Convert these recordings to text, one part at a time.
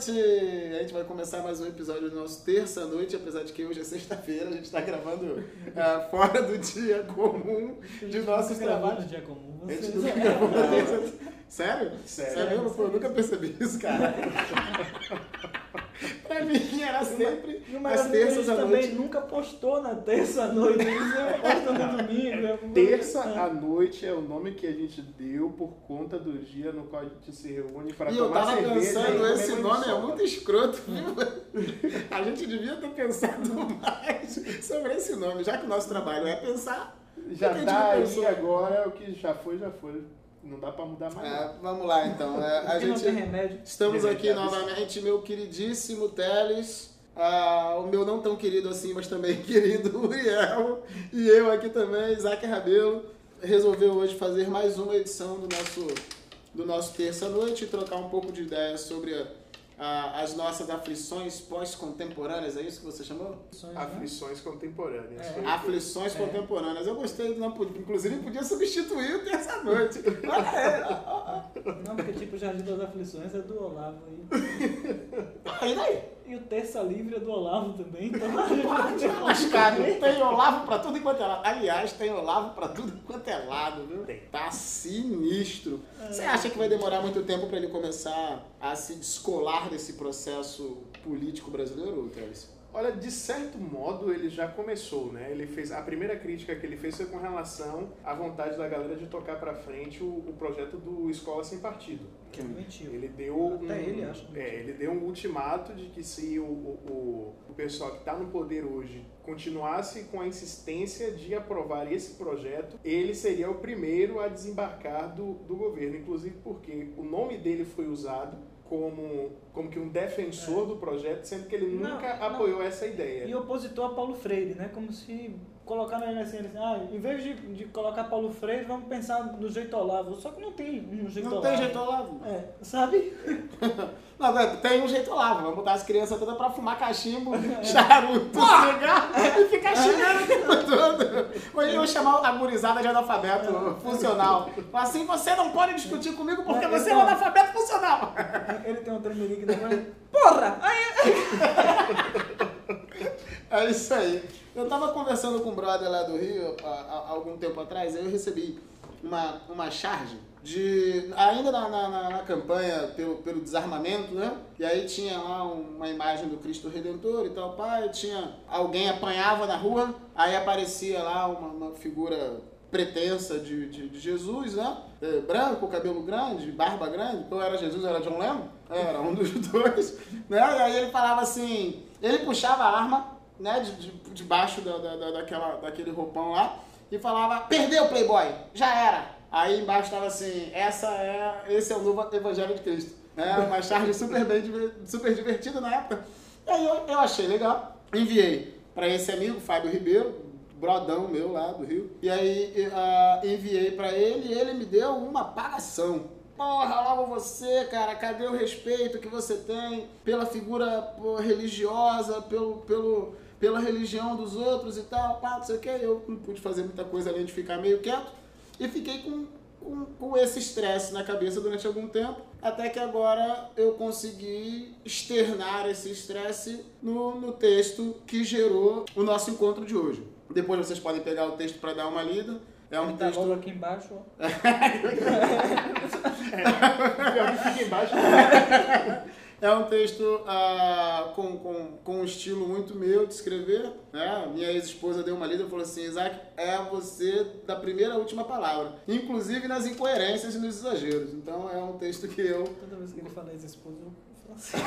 noite! A gente vai começar mais um episódio do nosso terça-noite, apesar de que hoje é sexta-feira, a gente está gravando ah, fora do dia comum de nossos trabalhos. no dia comum. A gente nunca gravou na terça. Sério? Sério. Sério? Pô, eu nunca percebi isso, cara. pra mim era sempre E o as terças gente à também noite. nunca postou na terça à noite. Eles sempre postam no domingo. é Terça à noite é o nome que a gente deu por conta do dia no qual a gente se reúne para E eu tomar tava cerveja e pensando, comer esse nome é muito escroto, viu? A gente devia ter pensado mais sobre esse nome, já que o nosso trabalho é pensar. Já tá aí agora, o que já foi, já foi. Não dá pra mudar mais. É, nada. vamos lá então. É, a Porque não tem gente, remédio. estamos aqui Remédio. novamente, meu queridíssimo Teles. ah, o meu não tão querido assim, mas também querido Uriel. E eu aqui também, Isaac Rabelo. Resolveu hoje fazer mais uma edição do nosso, do nosso terça-noite e trocar um pouco de ideias sobre a- as nossas aflições pós-contemporâneas. É isso que você chamou? né? Aflições contemporâneas. É. Aflições É. contemporâneas. Eu gostei não Inclusive, podia substituir o terça-noite. Não, porque tipo, o Jardim das Aflições é do Olavo aí. Aí daí. E o Terça Livre é do Olavo também. Então a Para de gente lascar, viu? Tem Olavo pra tudo enquanto é lado. Aliás, tem Olavo pra tudo enquanto é lado, viu? Tem. Tá sinistro. Você acha que vai demorar muito tempo pra ele começar a se descolar desse processo político brasileiro, Teles? Olha, de certo modo ele já começou, né? Ele fez a primeira crítica que ele fez foi com relação à vontade da galera de tocar pra frente o, o projeto do Escola Sem Partido. Que mentiu. Ele deu Até um, ele que é, ele deu um ultimato de que se o, o, o- o pessoal que está no poder hoje continuasse com a insistência de aprovar esse projeto, ele seria o primeiro a desembarcar do, do governo, inclusive porque o nome dele foi usado como, como que um defensor do projeto, sendo que ele Não, nunca não. apoiou essa ideia. E opositor a Paulo Freire, né? Como se colocaram ele assim, assim ah, em vez de, de colocar Paulo Freire, vamos pensar no jeito Olavo. Só que não tem um jeito Não Olavo. tem jeito Olavo. É, sabe? Não, tem um jeito Olavo. Vamos botar as crianças todas pra fumar cachimbo, charuto, cigarro e ficar xingando o tempo todo. Ou então chamar a gurizada de analfabeto funcional. Falar assim, você não pode discutir comigo porque Não, você é um então- analfabeto funcional. Ele tem um tremelique na mão. Porra! Aí, É isso aí. Eu tava conversando com um brother lá do Rio há, há- algum tempo atrás, aí eu recebi uma, uma charge de. ainda na, na, na- campanha pelo, pelo desarmamento, né? E aí tinha lá uma imagem do Cristo Redentor e tal, pai, tinha. Alguém apanhava na rua, aí aparecia lá uma, uma figura pretensa de, de, de Jesus, né? É, branco, cabelo grande, barba grande. Ou era Jesus, era John Lennon? Era um dos dois. Né? E aí ele falava assim, ele puxava a arma, né, de, de, debaixo da, da, da- daquela, daquele roupão lá, e falava, perdeu Playboy, já era. Aí embaixo estava assim, essa é, esse é o novo Evangelho de Cristo. É uma charge super, bem, super divertida na época. E aí eu, eu achei legal, enviei para esse amigo, Fábio Ribeiro, brodão meu lá do Rio. E aí ah, enviei pra ele e ele me deu uma pagação. Porra, logo você, cara, cadê o respeito que você tem pela figura religiosa, pelo, pelo, pela religião dos outros e tal, pá, não sei o que. Eu não pude fazer muita coisa além de ficar meio quieto. E fiquei com, com, com esse estresse na cabeça durante algum tempo. Até que agora eu consegui externar esse estresse no, no texto que gerou o nosso encontro de hoje. Depois vocês podem pegar o texto para dar uma lida. É um tá logo texto. aqui embaixo, ó. Pior que fica embaixo. É um texto ah, com, com, com um estilo muito meu de escrever. Né? Minha ex-esposa deu uma lida e falou assim: Isaac, é você da primeira à última palavra. Inclusive nas incoerências e nos exageros. Então é um texto que eu Toda vez que ele fala ex-esposa, eu falo assim.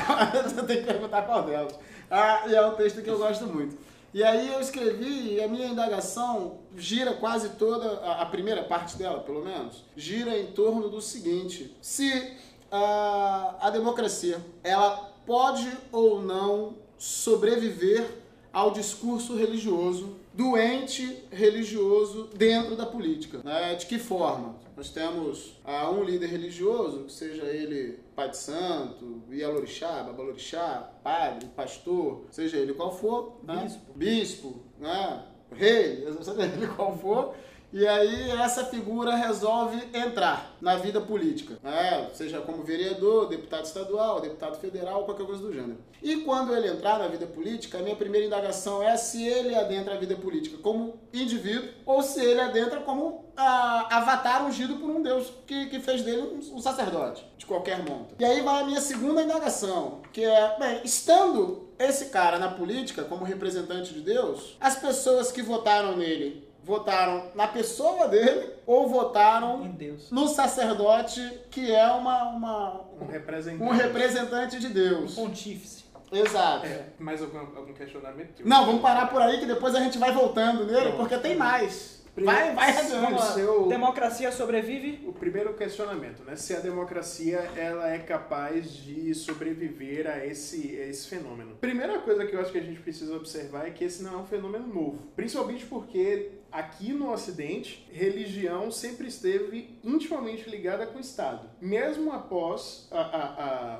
Você tem que perguntar qual delas. Ah, e é um texto que eu gosto muito. E aí eu escrevi, e a minha indagação gira quase toda, a, a primeira parte dela, pelo menos, gira em torno do seguinte: se ah, a democracia ela pode ou não sobreviver ao discurso religioso, doente religioso dentro da política. Né? De que forma? Nós temos ah, um líder religioso, seja ele pai de santo, Ialorixá, Babalorixá, padre, pastor, seja ele qual for, né? Bispo. bispo né? rei, seja ele qual for, E aí essa figura resolve entrar na vida política, né? seja como vereador, deputado estadual, deputado federal, qualquer coisa do gênero. E quando ele entrar na vida política, a minha primeira indagação é se ele adentra a vida política como indivíduo ou se ele adentra como a, avatar ungido por um Deus que, que fez dele um, um sacerdote, de qualquer monta. E aí vai a minha segunda indagação, que é, bem, estando esse cara na política como representante de Deus, as pessoas que votaram nele votaram na pessoa dele ou votaram Em Deus. no sacerdote que é uma, uma Um representante. um representante de Deus. pontífice. Exato. É, mais algum, algum questionamento? Não, vamos parar por aí que depois a gente vai voltando nele, Pronto. porque tem mais. Primeiro- Vai, vai adiante. lá. Seu- Democracia sobrevive? O primeiro questionamento, né? Se a democracia ela é capaz de sobreviver a esse, a esse fenômeno. Primeira coisa que eu acho que a gente precisa observar é que esse não é um fenômeno novo. Principalmente porque aqui no Ocidente, religião sempre esteve intimamente ligada com o Estado. Mesmo após a- a-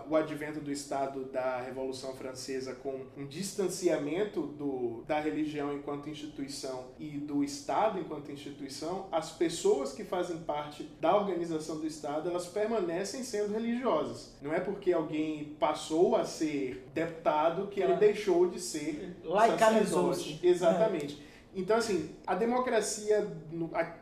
a- o advento do Estado da Revolução Francesa com um distanciamento do, da religião enquanto instituição e do Estado enquanto instituição, as pessoas que fazem parte da organização do Estado, elas permanecem sendo religiosas. Não é porque alguém passou a ser deputado que ele Ela deixou de ser Laicalizou-se. Exatamente. Então, assim, a democracia,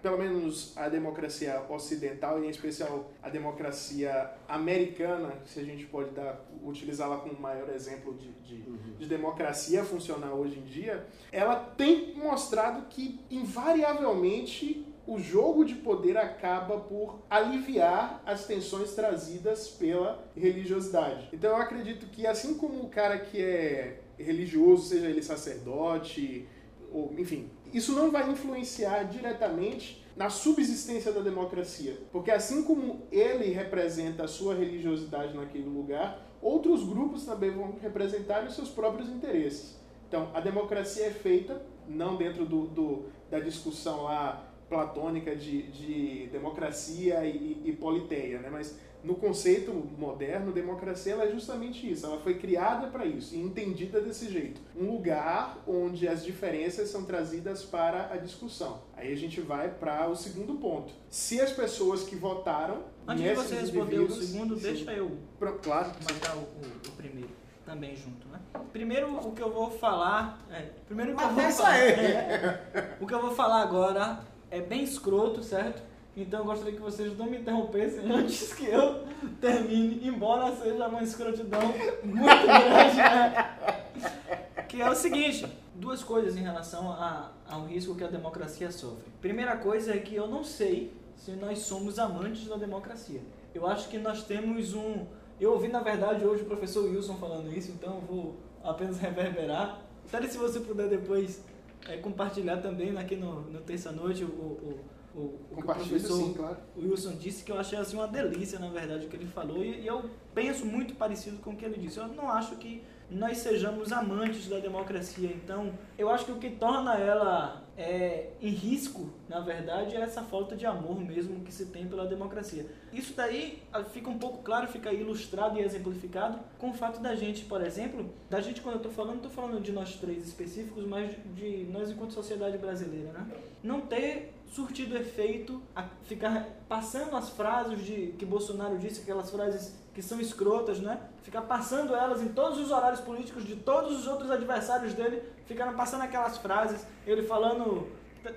pelo menos a democracia ocidental, e em especial a democracia americana, se a gente pode dar, utilizá-la como maior exemplo de, de, de democracia funcionar hoje em dia, ela tem mostrado que, invariavelmente, o jogo de poder acaba por aliviar as tensões trazidas pela religiosidade. Então eu acredito que assim como o cara que é religioso, seja ele sacerdote, ou enfim, isso não vai influenciar diretamente na subsistência da democracia, porque assim como ele representa a sua religiosidade naquele lugar, outros grupos também vão representar os seus próprios interesses. Então, a democracia é feita não dentro do, do- da discussão lá platônica de, de democracia e, e politeia, né? mas no conceito moderno, democracia ela é justamente isso. Ela foi criada para isso e entendida desse jeito. Um lugar onde as diferenças são trazidas para a discussão. Aí a gente vai para o segundo ponto. Se as pessoas que votaram Antes de você responder o segundo, Sim. deixa eu Pro- Claro. matar o, o- o primeiro também junto, né? Primeiro o que eu vou falar, é, primeiro o que eu vou falar, é, o que eu vou falar agora é bem escroto, certo? Então eu gostaria que vocês não me interrompessem antes que eu termine, embora seja uma escrotidão muito grande, né? Que é o seguinte, duas coisas em relação a, ao risco que a democracia sofre. Primeira coisa é que eu não sei se nós somos amantes da democracia. Eu acho que nós temos um. Eu ouvi, na verdade, hoje o professor Wilson falando isso, então eu vou apenas reverberar. Até se você puder depois é, compartilhar também aqui no, no Terça-Noite o, o, o, o que o professor sim, claro. Wilson disse que eu achei assim uma delícia, na verdade, o que ele falou, e, e eu penso muito parecido com o que ele disse. Eu não acho que nós sejamos amantes da democracia, então eu acho que o que torna ela é, em risco, na verdade, é essa falta de amor mesmo que se tem pela democracia. Isso daí ah, fica um pouco claro, fica ilustrado e exemplificado com o fato da gente, por exemplo, da gente quando eu estou falando, estou falando de nós três específicos, mas de nós enquanto sociedade brasileira, né? Não ter surtido efeito ficar passando as frases de que Bolsonaro disse, aquelas frases que são escrotas, né? Ficar passando elas em todos os horários políticos de todos os outros adversários dele, ficaram passando aquelas frases, ele falando,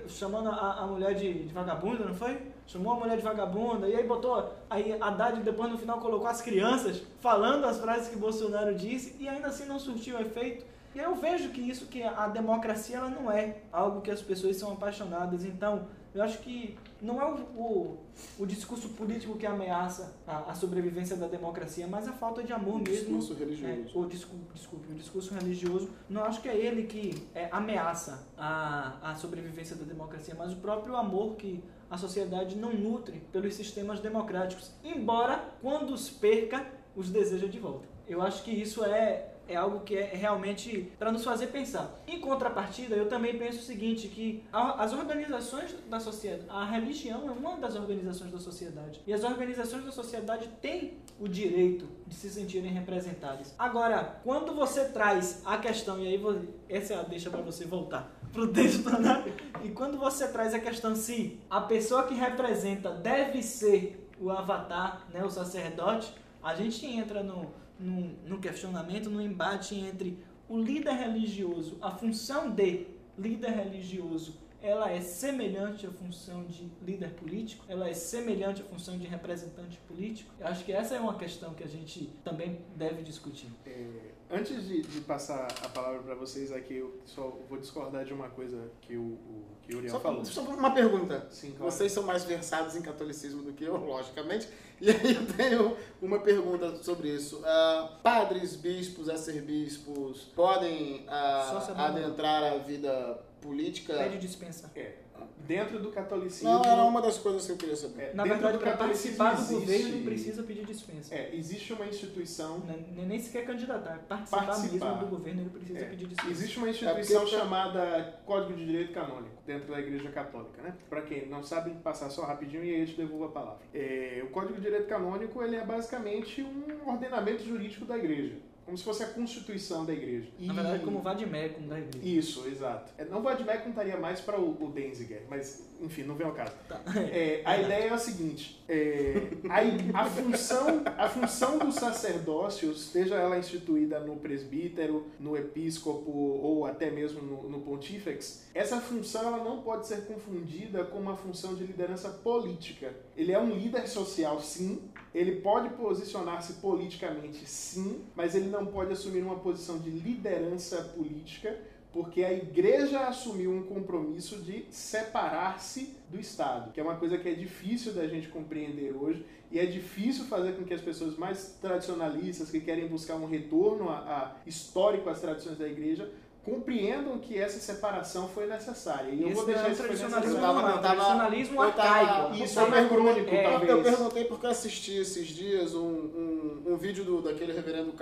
chamando a, a mulher de, de vagabunda, não foi? Chamou a mulher de vagabunda, e aí botou, aí Haddad depois no final colocou as crianças falando as frases que Bolsonaro disse, e ainda assim não surtiu efeito. E eu vejo que isso, que a democracia ela não é algo que as pessoas são apaixonadas. Então, eu acho que não é o, o, o discurso político que ameaça a, a sobrevivência da democracia, mas a falta de amor O mesmo. discurso religioso. É, o, discu, desculpe, o discurso religioso. Não acho que é ele que é, ameaça a, a sobrevivência da democracia, mas o próprio amor que a sociedade não nutre pelos sistemas democráticos. Embora, quando os perca, os deseja de volta. Eu acho que isso é é algo que é realmente para nos fazer pensar. Em contrapartida, eu também penso o seguinte, que as organizações da sociedade, a religião é uma das organizações da sociedade. E as organizações da sociedade têm o direito de se sentirem representadas. Agora, quando você traz a questão, e aí essa é a deixa para você voltar pro texto, né? E quando você traz a questão se a pessoa que representa deve ser o avatar, né, o sacerdote, a gente entra no, no, no questionamento, no embate entre o líder religioso, a função de líder religioso ela é semelhante à função de líder político, ela é semelhante à função de representante político. Eu acho que essa é uma questão que a gente também deve discutir. É, antes de, de, passar a palavra para vocês aqui, eu só vou discordar de uma coisa que o, o, que o Uriel só, falou. Só uma pergunta. Sim, claro. Vocês são mais versados em catolicismo do que eu, logicamente. E aí eu tenho uma pergunta sobre isso. Uh, padres, bispos, arcebispos podem uh, adentrar a vida política. Pede dispensa. É. Dentro do catolicismo. Não, era uma das coisas que eu queria saber. É, Na verdade, para participar do governo não precisa pedir dispensa. É, existe uma instituição. Não, nem sequer candidatar. Participar, participar, mesmo do governo ele precisa é, pedir dispensa. Existe uma instituição é chamada Código de Direito Canônico, dentro da Igreja Católica. Né? Para quem não sabe, passar só rapidinho e aí eu te devolvo a palavra. É, o Código de Direito Canônico ele é basicamente um ordenamento jurídico da Igreja como se fosse a constituição da igreja. Na e... verdade, como o Vadimecum da igreja. Isso, exato. É, não o Vadimecum estaria mais para o, o Denziger, mas enfim, não vem ao caso. Tá. É, a ideia é a seguinte: é, a, a, função, a função do sacerdócio, seja ela instituída no presbítero, no episcopo ou até mesmo no, no pontífex, essa função ela não pode ser confundida com uma função de liderança política. Ele é um líder social, sim, ele pode posicionar-se politicamente, sim, mas ele não pode assumir uma posição de liderança política porque a igreja assumiu um compromisso de separar-se do Estado, que é uma coisa que é difícil da gente compreender hoje e é difícil fazer com que as pessoas mais tradicionalistas, que querem buscar um retorno a, a histórico às tradições da igreja, compreendam que essa separação foi necessária. E eu vou deixar é isso tradicionalismo, não, não, tradicionalismo arcaico. Isso é anacrônico, é, talvez. Eu perguntei porque assisti esses dias um, um, um, vídeo do, daquele reverendo,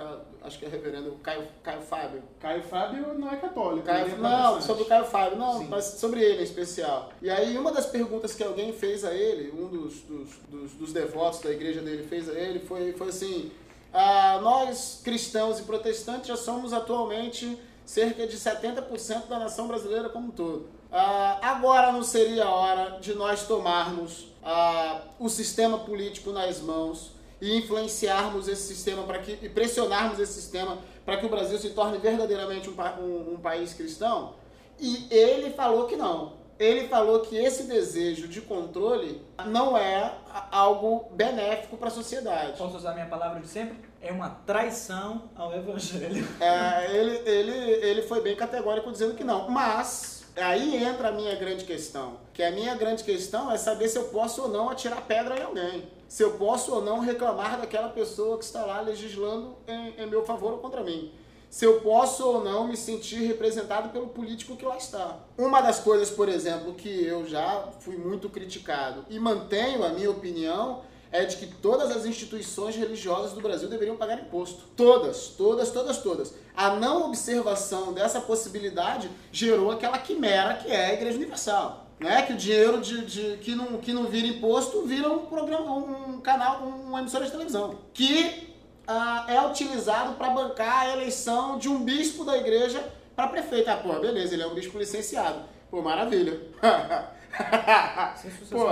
acho que é reverendo Caio, Caio Fábio. Caio Fábio não é católico. Caio, é não, sobre o Caio Fábio, não, mas sobre ele em especial. E aí uma das perguntas que alguém fez a ele, um dos, dos, dos, dos devotos da igreja dele fez a ele, foi, foi assim, ah, nós cristãos e protestantes já somos atualmente cerca de 70% da nação brasileira como um todo. Ah, agora não seria a hora de nós tomarmos ah, o sistema político nas mãos e influenciarmos esse sistema para que e pressionarmos esse sistema para que o Brasil se torne verdadeiramente um, um, um país cristão? E ele falou que não ele falou que esse desejo de controle não é algo benéfico para a sociedade. Posso usar minha palavra de sempre? É uma traição ao evangelho. É, ele, ele, ele foi bem categórico dizendo que não. Mas aí entra a minha grande questão. Que a minha grande questão é saber se eu posso ou não atirar pedra em alguém. Se eu posso ou não reclamar daquela pessoa que está lá legislando em, em meu favor ou contra mim se eu posso ou não me sentir representado pelo político que lá está. Uma das coisas, por exemplo, que eu já fui muito criticado e mantenho a minha opinião é de que todas as instituições religiosas do Brasil deveriam pagar imposto. Todas, todas, todas, todas. A não observação dessa possibilidade gerou aquela quimera que é a Igreja Universal. Né? Que o dinheiro de, de, que, não, que não vira imposto vira um programa, um canal, uma emissora de televisão. Que ah, é utilizado para bancar a eleição de um bispo da igreja para prefeito. Ah, pô, beleza, ele é um bispo licenciado. Pô, maravilha. pô,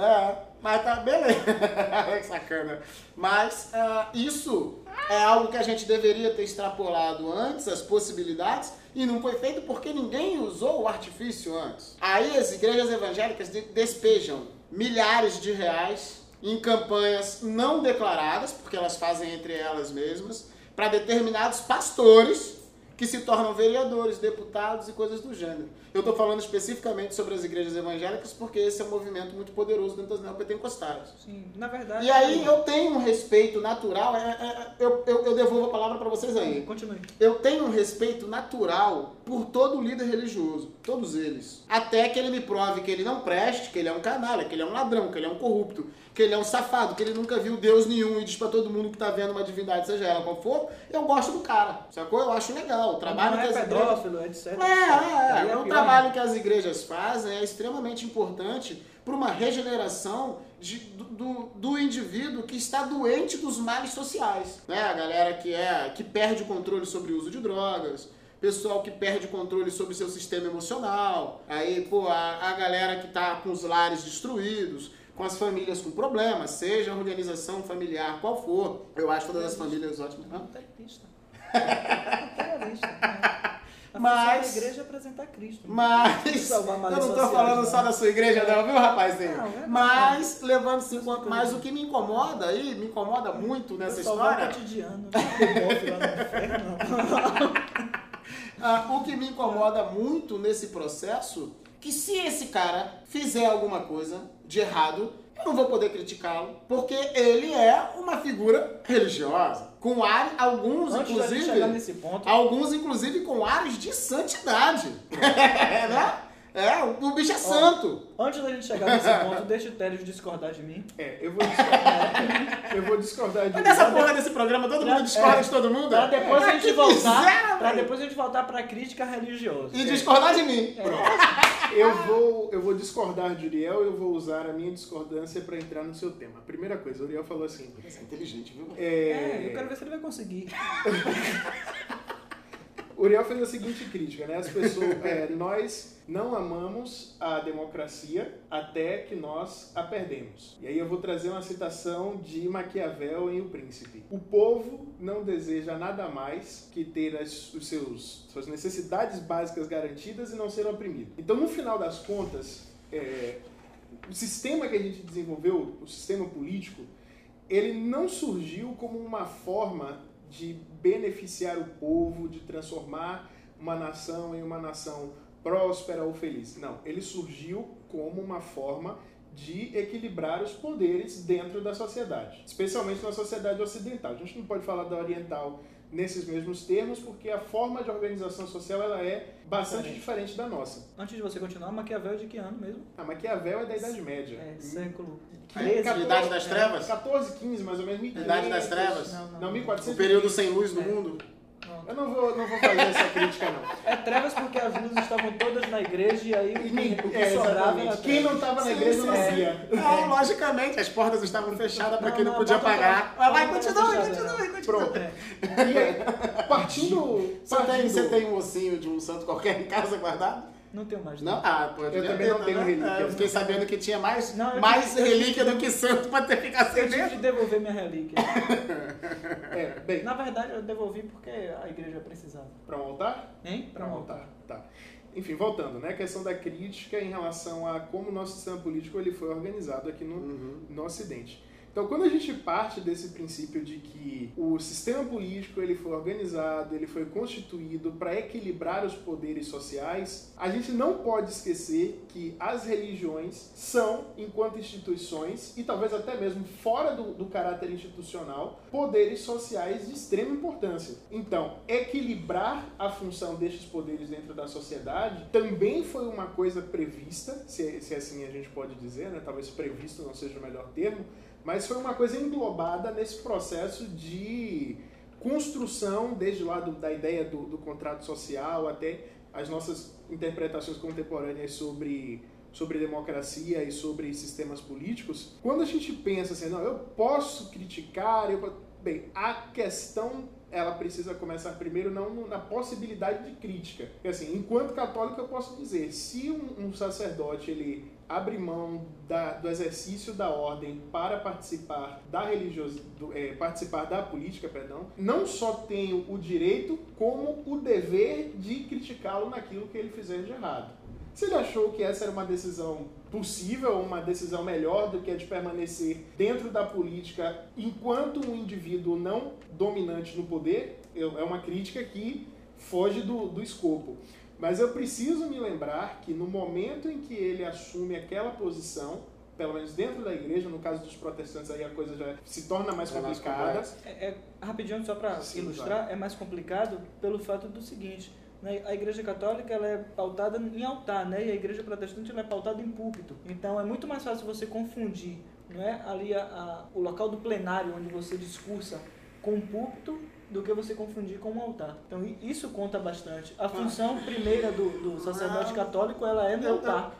é, mas tá, beleza. que sacana. Mas uh, isso é algo que a gente deveria ter extrapolado antes, as possibilidades, e não foi feito porque ninguém usou o artifício antes. Aí as igrejas evangélicas despejam milhares de reais em campanhas não declaradas, porque elas fazem entre elas mesmas, para determinados pastores que se tornam vereadores, deputados e coisas do gênero. Eu estou falando especificamente sobre as igrejas evangélicas porque esse é um movimento muito poderoso dentro das neopentecostais. Sim, na verdade. E aí eu tenho um respeito natural, é, é, é eu, eu, eu, devolvo a palavra para vocês aí. Continue. Eu tenho um respeito natural por todo líder religioso, todos eles. Até que ele me prove que ele não preste, que ele é um canalha, que ele é um ladrão, que ele é um corrupto, que ele é um safado, que ele nunca viu Deus nenhum e diz pra todo mundo que tá vendo uma divindade, seja ela qual for, eu gosto do cara, sacou? Eu acho legal. O trabalho não é que as igrejas... pedófilo, etc. É, é, Aí é. O pior trabalho que as igrejas fazem é extremamente importante para uma regeneração de- do, do- indivíduo que está doente dos males sociais. Né? A galera que, é, que perde o controle sobre o uso de drogas, pessoal que perde o controle sobre o seu sistema emocional, aí, pô, a, a galera que está com os lares destruídos, com as famílias com problemas, seja a organização familiar qual for. Eu acho todas as famílias ótimas. Hã? Terrorista. Terrorista. né? A Mas- da igreja é apresentar Cristo. Mas Salvar eu não sociais, falando não. só da sua igreja, não, viu, rapazinho? Não, é Mas levando-se em conta. Mas o que me incomoda aí, me incomoda muito nessa história. cotidiano. Não inferno. ah, o que me incomoda muito nesse processo, que se esse cara fizer alguma coisa de errado, eu não vou poder criticá-lo, porque ele é uma figura religiosa, com ar, alguns Antes inclusive, ponto, alguns inclusive com ares de santidade, né? É, o o bicho é santo. antes da gente chegar nesse ponto, deixa o Télio discordar de mim. É, eu vou discordar, eu vou discordar de Mas nessa porra desse programa todo mundo discorda de todo mundo? Pra depois a É, gente que voltar. miséria, Pra depois a gente voltar pra crítica religiosa. E discordar de mim. Eu vou, eu vou discordar de Uriel e eu vou usar a minha discordância para entrar no seu tema. Primeira coisa, Uriel falou assim. Você é inteligente, viu? É, eu É, quero ver se ele vai conseguir. Uriel fez a seguinte crítica, né? As pessoas, é, nós não amamos a democracia até que nós a perdemos. E aí eu vou trazer uma citação de Maquiavel em O Príncipe. O povo não deseja nada mais que ter as, os seus, suas necessidades básicas garantidas e não ser oprimido. Então, no final das contas, é, o sistema que a gente desenvolveu, o sistema político, ele não surgiu como uma forma de beneficiar o povo, de transformar uma nação em uma nação próspera ou feliz. Não, ele surgiu como uma forma de equilibrar os poderes dentro da sociedade, especialmente na sociedade ocidental. A gente não pode falar da oriental nesses mesmos termos, porque a forma de organização social ela é bastante diferente da nossa. Antes de você continuar, Maquiavel é de que ano mesmo? A Maquiavel é da Idade Média. É, século Aí, 13. Idade das Trevas? 14, 15, mais ou menos. Idade das 1500. Trevas? Não, não. Não, O 1400. período sem luz do É. mundo. Não. Eu não vou, não vou fazer essa crítica, não. É trevas porque as luzes estavam todas na igreja e aí o que, o que É, sobrava era Quem não estava na igreja sim, não via. Não, logicamente, as portas estavam fechadas para quem não, não, podia pagar. vai, a porta continue, tava continue, fechada, continue. Pronto. É. E aí, partindo. Você tem, partindo você tem um ossinho de um santo qualquer em casa guardado? Não tenho mais. Não? Ah, pode Eu também não tenho relíquia. É, eu fiquei sabendo que tinha mais, Não, mais tive- relíquia do que santo para ter ficado sem Eu tive de devolver minha relíquia. É, bem, Na verdade, eu devolvi porque a igreja precisava. para um altar? Hein? Para um altar. Tá. Enfim, voltando, né? A questão da crítica em relação a como o nosso sistema político ele foi organizado aqui no, Uhum. no Ocidente. Então, quando a gente parte desse princípio de que o sistema político ele foi organizado, ele foi constituído para equilibrar os poderes sociais, a gente não pode esquecer que as religiões são, enquanto instituições, e talvez até mesmo fora do, do caráter institucional, poderes sociais de extrema importância. Então, equilibrar a função destes poderes dentro da sociedade também foi uma coisa prevista, se, se assim a gente pode dizer, né? talvez previsto não seja o melhor termo, mas foi uma coisa englobada nesse processo de construção, desde lá do- da ideia do, do contrato social até as nossas interpretações contemporâneas sobre, sobre democracia e sobre sistemas políticos. Quando a gente pensa assim, não, eu posso criticar, eu, bem, a questão ela precisa começar primeiro não na possibilidade de crítica. Porque, assim, enquanto católico eu posso dizer, se um, um sacerdote ele abre mão da- do exercício da ordem para participar da religiosidade, participar da política, perdão, não só tem o direito como o dever de criticá-lo naquilo que ele fizer de errado. Se ele achou que essa era uma decisão possível, uma decisão melhor do que a de permanecer dentro da política enquanto um indivíduo não dominante no poder, é uma crítica que foge do, do escopo. Mas eu preciso me lembrar que no momento em que ele assume aquela posição, pelo menos dentro da igreja, no caso dos protestantes aí a coisa já se torna mais É mais complicada. complexo. É, é, rapidinho, só para ilustrar, é mais complicado pelo fato do seguinte. né, A igreja católica ela é pautada em altar, né? E a igreja protestante ela é pautada em púlpito. Então é muito mais fácil você confundir não é ali a, a, o local do plenário onde você discursa com o púlpito do que você confundir com um altar. Então isso conta bastante. A função primeira do, do sacerdote católico ela é no altar.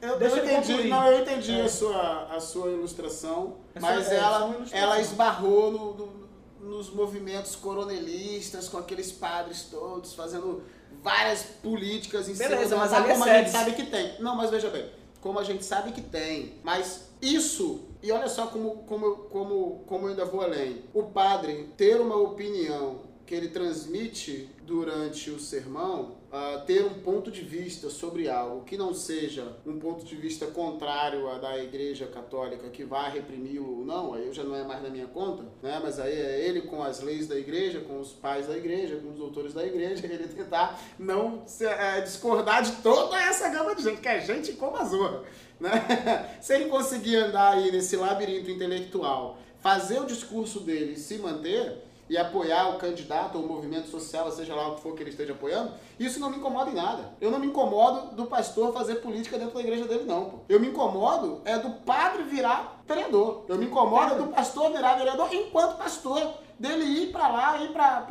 Eu, eu, Deixa eu eu entendi, não, eu entendi É. a, sua, a sua ilustração, Essa- mas é, ela, uma ilustração. ela esbarrou no- no- nos movimentos coronelistas, com aqueles padres todos, fazendo várias políticas em Beleza, mas é como a gente sabe que tem. Não, mas veja bem, como a gente sabe que tem, mas isso, e olha só como, como, como, como eu ainda vou além, o padre ter uma opinião que ele transmite durante o sermão, ah, ter um ponto de vista sobre algo que não seja um ponto de vista contrário à da Igreja Católica que vai reprimi-lo ou não, aí eu já não é mais na minha conta, né? Mas aí é ele com as leis da Igreja, com os pais da Igreja, com os doutores da Igreja, ele tentar não se- eh, discordar de toda essa gama de gente, que é gente como a zorra, né? Se ele conseguir andar aí nesse labirinto intelectual, fazer o discurso dele se manter e apoiar o candidato ou o movimento social, seja lá o que for que ele esteja apoiando, isso não me incomoda em nada. Eu não me incomodo do pastor fazer política dentro da igreja dele, não. Pô. Eu me incomodo é do padre virar vereador. Eu me incomodo é do pastor virar vereador enquanto pastor. Dele ir pra lá, ir pra...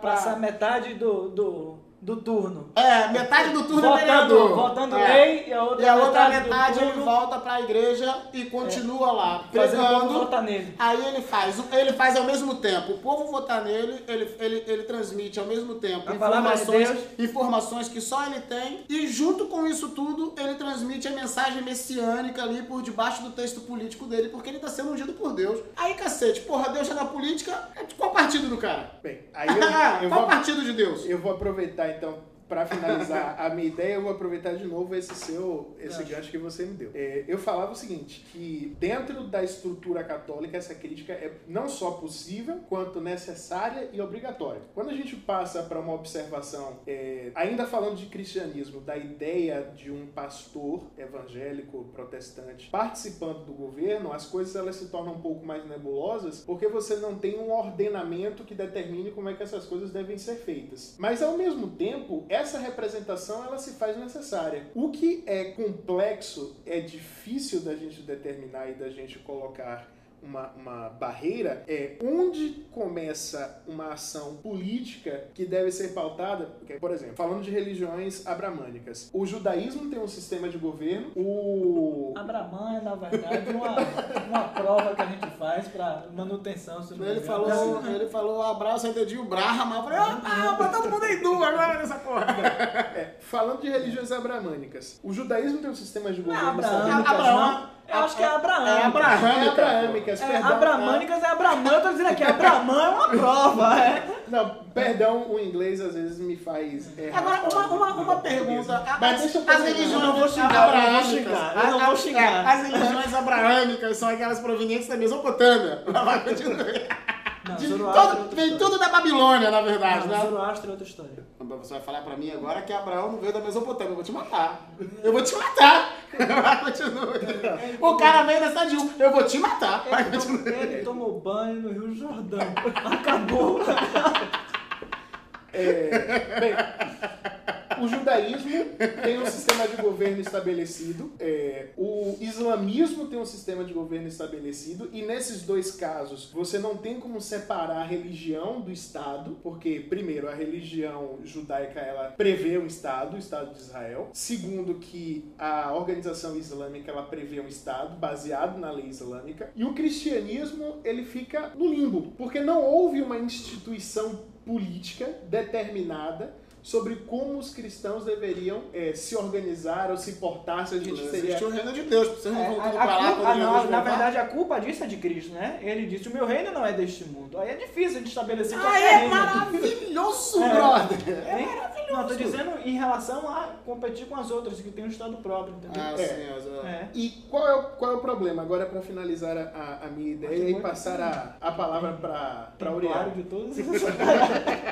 Passar metade do, do, do turno. É, metade do turno é Votando, vereador. votando É. lei e a outra E a outra metade, metade ele turno volta pra igreja e continua lá, o povo pregando. votar nele. Aí ele faz, ele faz ao mesmo tempo, o povo votar nele, ele, ele, ele transmite ao mesmo tempo A palavra de informações, informações que só ele tem, e junto com isso tudo, ele transmite a mensagem messiânica ali por debaixo do texto político dele, porque ele tá sendo ungido por Deus. Aí, cacete, porra, Deus é da política, é de qual partido do cara? Bem, aí eu, eu qual vou, partido de Deus? eu vou aproveitar então para finalizar a minha ideia, eu vou aproveitar de novo esse seu esse gancho que você me deu. É, eu falava o seguinte, que dentro da estrutura católica essa crítica é não só possível quanto necessária e obrigatória. Quando a gente passa para uma observação, é, ainda falando de cristianismo, da ideia de um pastor evangélico protestante participando do governo, as coisas elas se tornam um pouco mais nebulosas porque você não tem um ordenamento que determine como é que essas coisas devem ser feitas. Mas ao mesmo tempo, essa representação ela se faz necessária. O que é complexo, é difícil da gente determinar e da gente colocar uma, uma barreira é onde começa uma ação política que deve ser pautada, porque, por exemplo, falando de religiões abramânicas, o judaísmo tem um sistema de governo, o Abraman é, na verdade, uma, uma prova que a gente faz para manutenção. Ele falou, ele falou abraço, entendi o Brahma. Eu falei, ah, ah, todo mundo em duas agora nessa porra. É, falando de religiões abramânicas, o judaísmo tem um sistema de é governo abraâmicas, Abraão- não. Eu acho que é Abraão. É Abraâmica. É abraâmicas, É, perdão. abramânicas é Abramã, eu tô dizendo aqui, Abramã é uma prova. É. Não, perdão, o inglês às vezes me faz errar. Agora, as uma, uma, uma pergunta. Mas as- deixa eu as terminar. religiões Eu não vou xingar, eu não vou abraâmicas, xingar, eu não vou xingar. As religiões abraâmicas são aquelas provenientes da Mesopotâmia. Vai, continua. Não, De é todo- outra Vem tudo da Babilônia, na verdade, Não, né? Zoroastro é outra história. Você vai falar pra mim agora que Abraão não veio da Mesopotâmia. Eu vou te matar. Eu vou te matar. Vai, continua. O cara veio da cidade de Um. Eu vou te matar. Vai, Ele, continua. ele tomou banho no Rio Jordão. Acabou. É, bem, o judaísmo tem um sistema de governo estabelecido, é, o islamismo tem um sistema de governo estabelecido, e nesses dois casos você não tem como separar a religião do Estado, porque, primeiro, a religião judaica ela prevê um Estado, o Estado de Israel. Segundo, que a organização islâmica ela prevê um Estado baseado na lei islâmica. E o cristianismo ele fica no limbo, porque não houve uma instituição política determinada sobre como os cristãos deveriam eh, se organizar ou se portar se a gente seria Existe o reino de Deus. Vocês não É, vão tudo a- pra a lá quando não, Jesus na verdade, a culpa disso é de Cristo, né? Ele disse: O meu reino não é deste mundo. Aí é difícil de estabelecer Ah, é reino. maravilhoso, É. brother. Hein? Não, tô dizendo em relação a competir com as outras que tem um estado próprio, entendeu? Ah, É. sim, as- É. E qual é o, qual é o problema? Agora, para finalizar a, a- a minha ideia e passar a, a palavra para Uriel. claro de todos.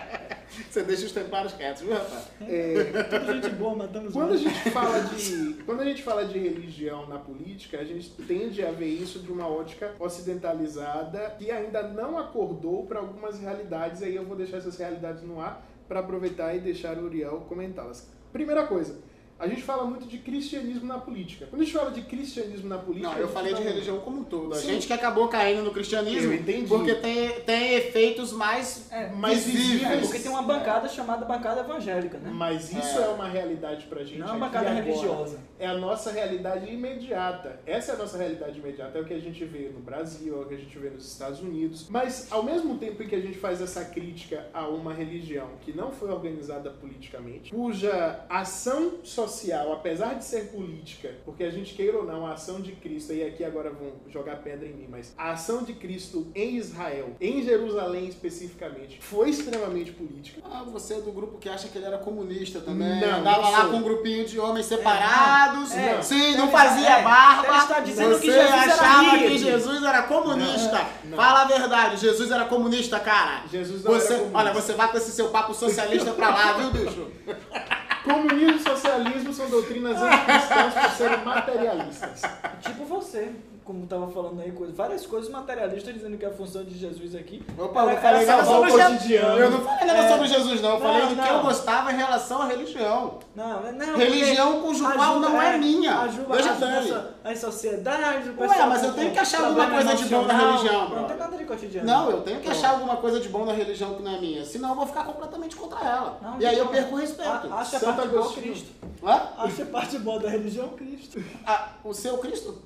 Você deixa os templários quietos, viu, rapaz? É, Tudo gente boa matando os Quando a gente fala de quando a gente fala de religião na política, a gente tende a ver isso de uma ótica ocidentalizada que ainda não acordou para algumas realidades. Aí eu vou deixar essas realidades no ar para aproveitar e deixar o Uriel comentá-las. Primeira coisa, a gente fala muito de cristianismo na política. Quando a gente fala de cristianismo na política. Não, eu falei de fala- religião como um todo. A Sim. gente que acabou caindo no cristianismo Eu entendi. porque tem, tem efeitos mais É, mais visíveis. É, porque tem uma bancada chamada bancada evangélica, né? Mas isso É. é, uma realidade pra gente. Não é uma bancada religiosa. É a nossa realidade imediata. Essa é a nossa realidade imediata. É o que a gente vê no Brasil, é o que a gente vê nos Estados Unidos. Mas, ao mesmo tempo em que a gente faz essa crítica a uma religião que não foi organizada politicamente, cuja ação social, apesar de ser política, porque a gente queira ou não, a ação de Cristo, e aqui agora vão jogar pedra em mim, mas a ação de Cristo em Israel, em Jerusalém especificamente, foi extremamente política. Ah, você é do grupo que acha que ele era comunista também. Não, Andava não lá com um grupinho de homens separados. É, não. Sim, não fazia é, barba. então ele está dizendo você que Jesus era achava hippie. que Jesus era comunista. Não, não. Fala a verdade, Jesus era comunista, cara. Jesus não você, era comunista. Olha, você vai com esse seu papo socialista pra lá, viu, bicho? Comunismo e socialismo são doutrinas anticristãs por serem materialistas. Tipo você, como tava falando aí, coisa- várias coisas materialistas dizendo que a função de Jesus aqui. Opa, eu não era- falei era nada sobre o cotidiano. Eu não falei nada É. sobre Jesus, não. Eu falei Não, do que não. eu gostava em relação à religião. Não, não, Religião qual não é minha. Ajuda, Veja ajuda bem. essa- as sociedades, o Ué, pessoal mas eu tenho que achar alguma coisa de bom na religião, Não brother. tem nada de cotidiano. Não, eu tenho que achar alguma coisa de bom na religião que não é minha. Senão eu vou ficar completamente contra ela. Não, e aí eu não. perco o respeito. A- Acha a parte boa. Cristo. Hã? Acha a parte boa da religião Cristo. Ah, o seu Cristo?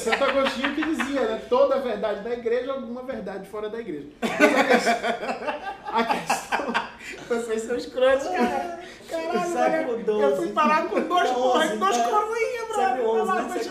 Santo Agostinho que dizia, né? Toda verdade da igreja, alguma verdade fora da igreja. A questão. Vocês são escrotos, cara. Caralho, Século velho. Eu fui parar com dois porra, Onze, dois né? coroinhas, brother. Vai XI,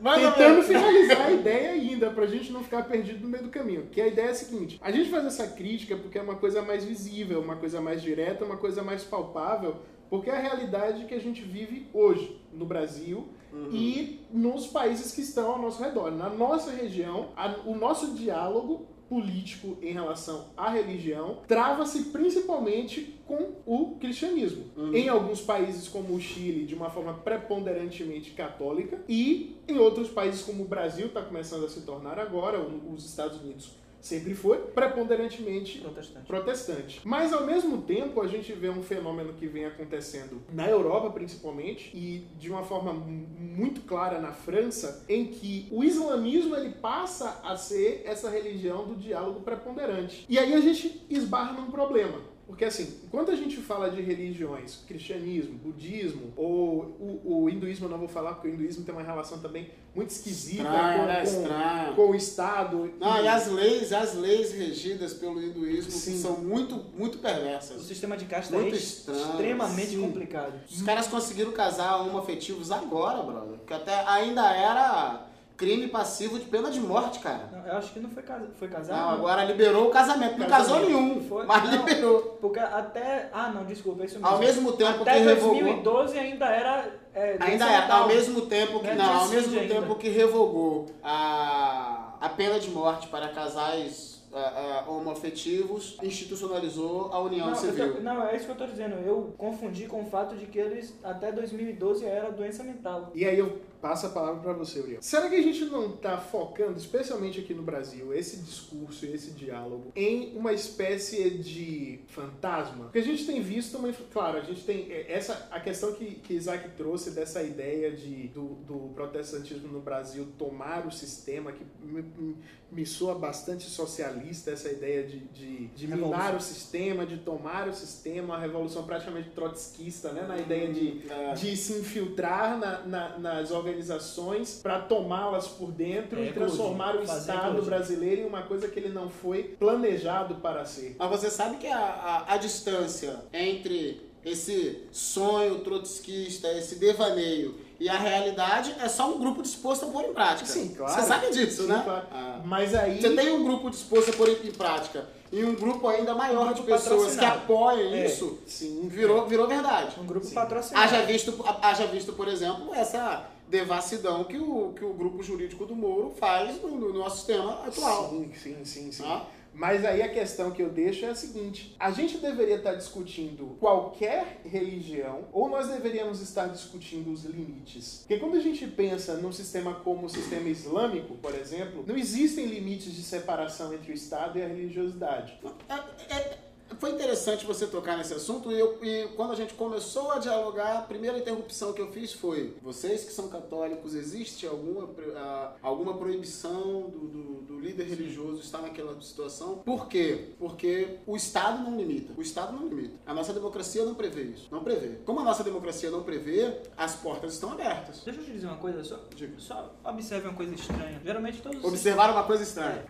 lá, Tentando finalizar a ideia ainda, pra gente não ficar perdido no meio do caminho. Que a ideia é a seguinte: a gente faz essa crítica porque é uma coisa mais visível, uma coisa mais direta, uma coisa mais palpável, porque é a realidade que a gente vive hoje no Brasil e nos países que estão ao nosso redor. Na nossa região, a- o nosso diálogo político em relação à religião trava-se principalmente com o cristianismo. Em alguns países como o Chile, de uma forma preponderantemente católica, e em outros países como o Brasil está começando a se tornar agora, os Estados Unidos sempre foi preponderantemente Protestante. protestante. Mas ao mesmo tempo a gente vê um fenômeno que vem acontecendo na Europa principalmente e de uma forma mu- muito clara na França, em que o islamismo ele passa a ser essa religião do diálogo preponderante. E aí a gente esbarra num problema. Porque assim, enquanto a gente fala de religiões, cristianismo, budismo, ou o, o hinduísmo eu não vou falar, porque o hinduísmo tem uma relação também muito esquisita Estranho, com, né? com- Estranho. com o Estado. Não, e as leis, as leis regidas pelo hinduísmo Sim. são muito, muito O perversas. sistema de casta Muito é estranho, extremamente sim. complicado. Os caras conseguiram casar homoafetivos agora, brother. Que até ainda era crime passivo de pena de morte, cara. Não, eu acho que não foi, casa, foi casado. Não, agora liberou o casamento. Não casou nenhum, Foi? mas Não. liberou. Porque até. Ah, não, desculpa, é isso mesmo. Ao mesmo tempo até que revogou. 2012 ainda era. É, Ainda doença é, mental. ao mesmo tempo que Né? não, ao mesmo CID tempo ainda. que revogou a, a pena de morte para casais ah, ah, homoafetivos, institucionalizou a união Não, civil. tô- não, é isso que eu tô dizendo. Eu confundi com o fato de que eles até 2012 era doença mental. E aí eu passo a palavra para você, Uriel. Será que a gente não está focando, especialmente aqui no Brasil, esse discurso e esse diálogo em uma espécie de fantasma? Porque a gente tem visto uma... Claro, a gente tem é, essa a questão que, que Isaac trouxe dessa ideia de, do, do protestantismo no Brasil tomar o sistema, que me, me- me soa bastante socialista, essa ideia de, de, de minar o sistema, de tomar o sistema, a revolução praticamente trotskista, né? Na ideia de É. de se infiltrar na- na- nas organizações para tomá-las por dentro É, e transformar o Estado ecologia. brasileiro em uma coisa que ele não foi planejado para ser. Mas você sabe que a, a, a distância entre esse sonho trotskista, esse devaneio e a realidade é só um grupo disposto a pôr em prática. Sim, claro. Você sabe disso, Sim, né? claro. Ah. Mas aí. Você tem um grupo disposto a pôr em prática e um grupo ainda maior Um de grupo pessoas que apoiam É. isso, Sim, virou, virou verdade. Um grupo Sim. patrocinado. Haja visto, haja visto, por exemplo, essa devassidão que o, que o grupo jurídico do Moro faz no, no nosso sistema atual. Sim, sim, sim, sim. Ah. Mas aí a questão que eu deixo é a seguinte: a gente deveria estar discutindo qualquer religião ou nós deveríamos estar discutindo os limites? Porque quando a gente pensa num sistema como o sistema islâmico, por exemplo, não existem limites de separação entre o Estado e a religiosidade. É- é- foi interessante você tocar nesse assunto e, eu, e quando a gente começou a dialogar, a primeira interrupção que eu fiz foi: vocês que são católicos, existe alguma, uh, alguma proibição do, do, do, líder religioso estar naquela situação? Por quê? Porque o Estado não limita. O Estado não limita. A nossa democracia não prevê isso. Não prevê. Como a nossa democracia não prevê, as portas estão abertas. Deixa eu te dizer uma coisa, só, Diga. só observe uma coisa estranha. Geralmente todos. Observar uma coisa estranha.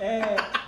É. é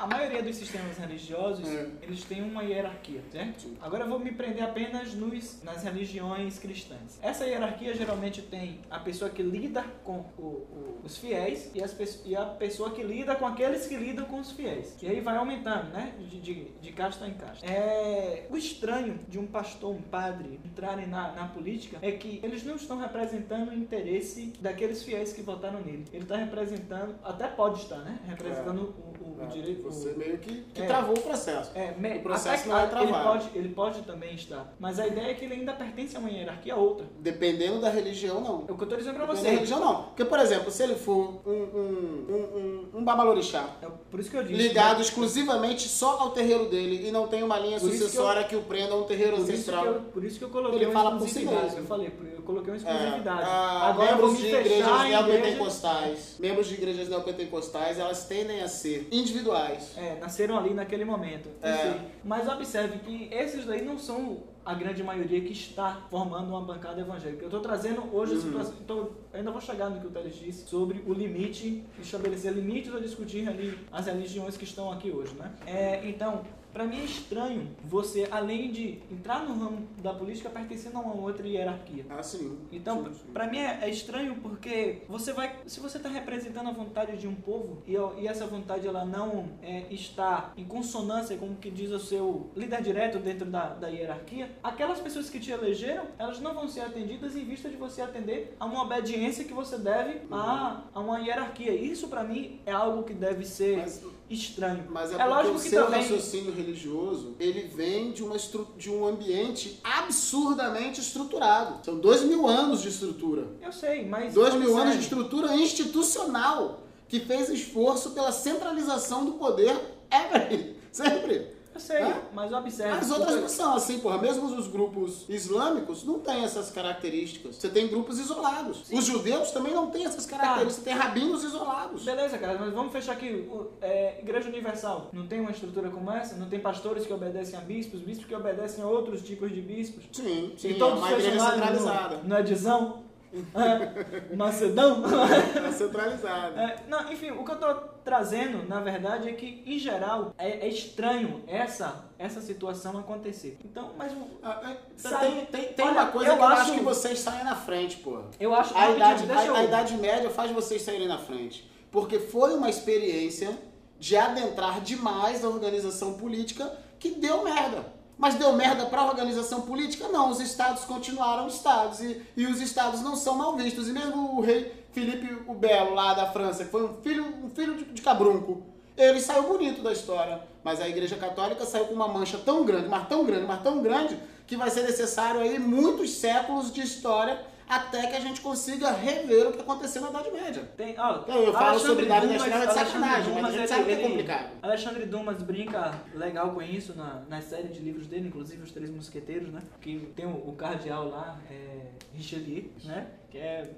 a maioria dos sistemas religiosos, é. eles têm uma hierarquia, certo? Agora eu vou me prender apenas nos, nas religiões cristãs. Essa hierarquia geralmente tem a pessoa que lida com o, o, os fiéis e, as, e, a pessoa que lida com aqueles que lidam com os fiéis. E aí vai aumentando, né? De, de, de casta em casta. É, o estranho de um pastor, um padre entrarem na, na política é que eles não estão representando o interesse daqueles fiéis que votaram nele. Ele está representando, até pode estar, né? Representando é. o, o, o direito você meio que, que é, travou o processo. É, me, o processo não é travado. Ele pode, ele pode também estar. Mas a ideia é que ele ainda pertence a uma hierarquia outra. Dependendo da religião, não. É o que eu estou dizendo pra Dependendo você. Da religião, não. Porque, por exemplo, se ele for um, um, um, um, um babalorixá, é por isso que eu disse, ligado né? exclusivamente só ao terreiro dele e não tem uma linha por sucessória que, eu, que, o prenda a um terreiro por ancestral. Isso eu, por isso que eu coloquei ele fala por si mesmo. Eu falei, coloquei uma exclusividade. É, a, Agora membros de igrejas neopentecostais, membros de igrejas neopentecostais, elas tendem a ser individuais. É, nasceram ali naquele momento. É. Mas observe que esses daí não são a grande maioria que está formando uma bancada evangélica. Eu estou trazendo hoje uhum. a situação. Tô, ainda vou chegar no que o Teles disse sobre o limite, estabelecer limites a discutir ali as religiões que estão aqui hoje. Né? É, então, para mim é estranho você, além de entrar no ramo da política, pertencendo a uma outra hierarquia. Ah, sim. Então, para mim é, é, estranho porque você vai, se você está representando a vontade de um povo e, e essa vontade ela não é, está em consonância com o que diz o seu líder direto dentro da, da hierarquia, aquelas pessoas que te elegeram, elas não vão ser atendidas em vista de você atender a uma obediência que você deve a, a uma hierarquia. Isso para mim é algo que deve ser Mas estranho. Mas é, é lógico o que seu também... raciocínio religioso, ele vem de, uma estru... de um ambiente absurdamente estruturado. São dois mil anos de estrutura. Eu sei, mas... Dois mil anos de estrutura institucional que fez esforço pela centralização do poder ever. Sempre. Eu sei, é? mas observe. As outras não são assim, porra. Mesmo os grupos islâmicos não têm essas características. Você tem grupos isolados. Sim. Os judeus também não têm essas características. Tá. Você tem rabinos isolados. Beleza, cara, mas vamos fechar aqui. É, Igreja Universal não tem uma estrutura como essa? Não tem pastores que obedecem a bispos, bispos que obedecem a outros tipos de bispos? Sim, sim. E todos é uma igreja centralizada. No, no Edizão? É, Macedão? Tá centralizado. É, não, enfim, o que eu tô trazendo, na verdade, é que, em geral, é, é estranho essa, essa situação acontecer. Então, mas... Ah, é, tem tem, tem olha, uma coisa eu que eu acho, que vocês saem na frente, pô. Eu acho... A, idade, a, eu... a Idade Média faz vocês saírem na frente. Porque foi uma experiência de adentrar demais a organização política que deu merda. Mas deu merda para a organização política? Não, os estados continuaram estados e, e os estados não são mal vistos. E mesmo o rei Felipe o Belo, lá da França, que foi um filho, um filho de, de cabrunco, ele saiu bonito da história. Mas a Igreja Católica saiu com uma mancha tão grande, mas tão grande, mas tão grande, que vai ser necessário aí muitos séculos de história até que a gente consiga rever o que aconteceu na Idade Média. Tem, ó, eu falo sobre Idade Dumas, Média de sacanagem, Dumas, mas a gente sabe que é complicado. Alexandre Dumas brinca legal com isso na, na série de livros dele, inclusive Os Três Mosqueteiros, né? Que tem o, o cardeal lá, é, Richelieu, né? Que é,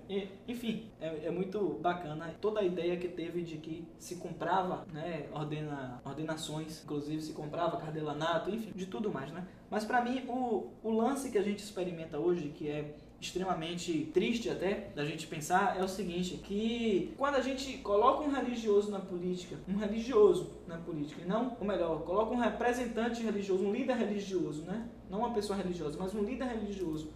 enfim, é, é, muito bacana toda a ideia que teve de que se comprava, né, ordena, ordenações, inclusive se comprava cardelanato, enfim, de tudo mais, né? Mas para mim, o, o lance que a gente experimenta hoje, que é extremamente triste até da gente pensar é o seguinte, que quando a gente coloca um religioso na política, um religioso na política, e não, ou melhor, coloca um representante religioso, um líder religioso, né? Não uma pessoa religiosa, mas um líder religioso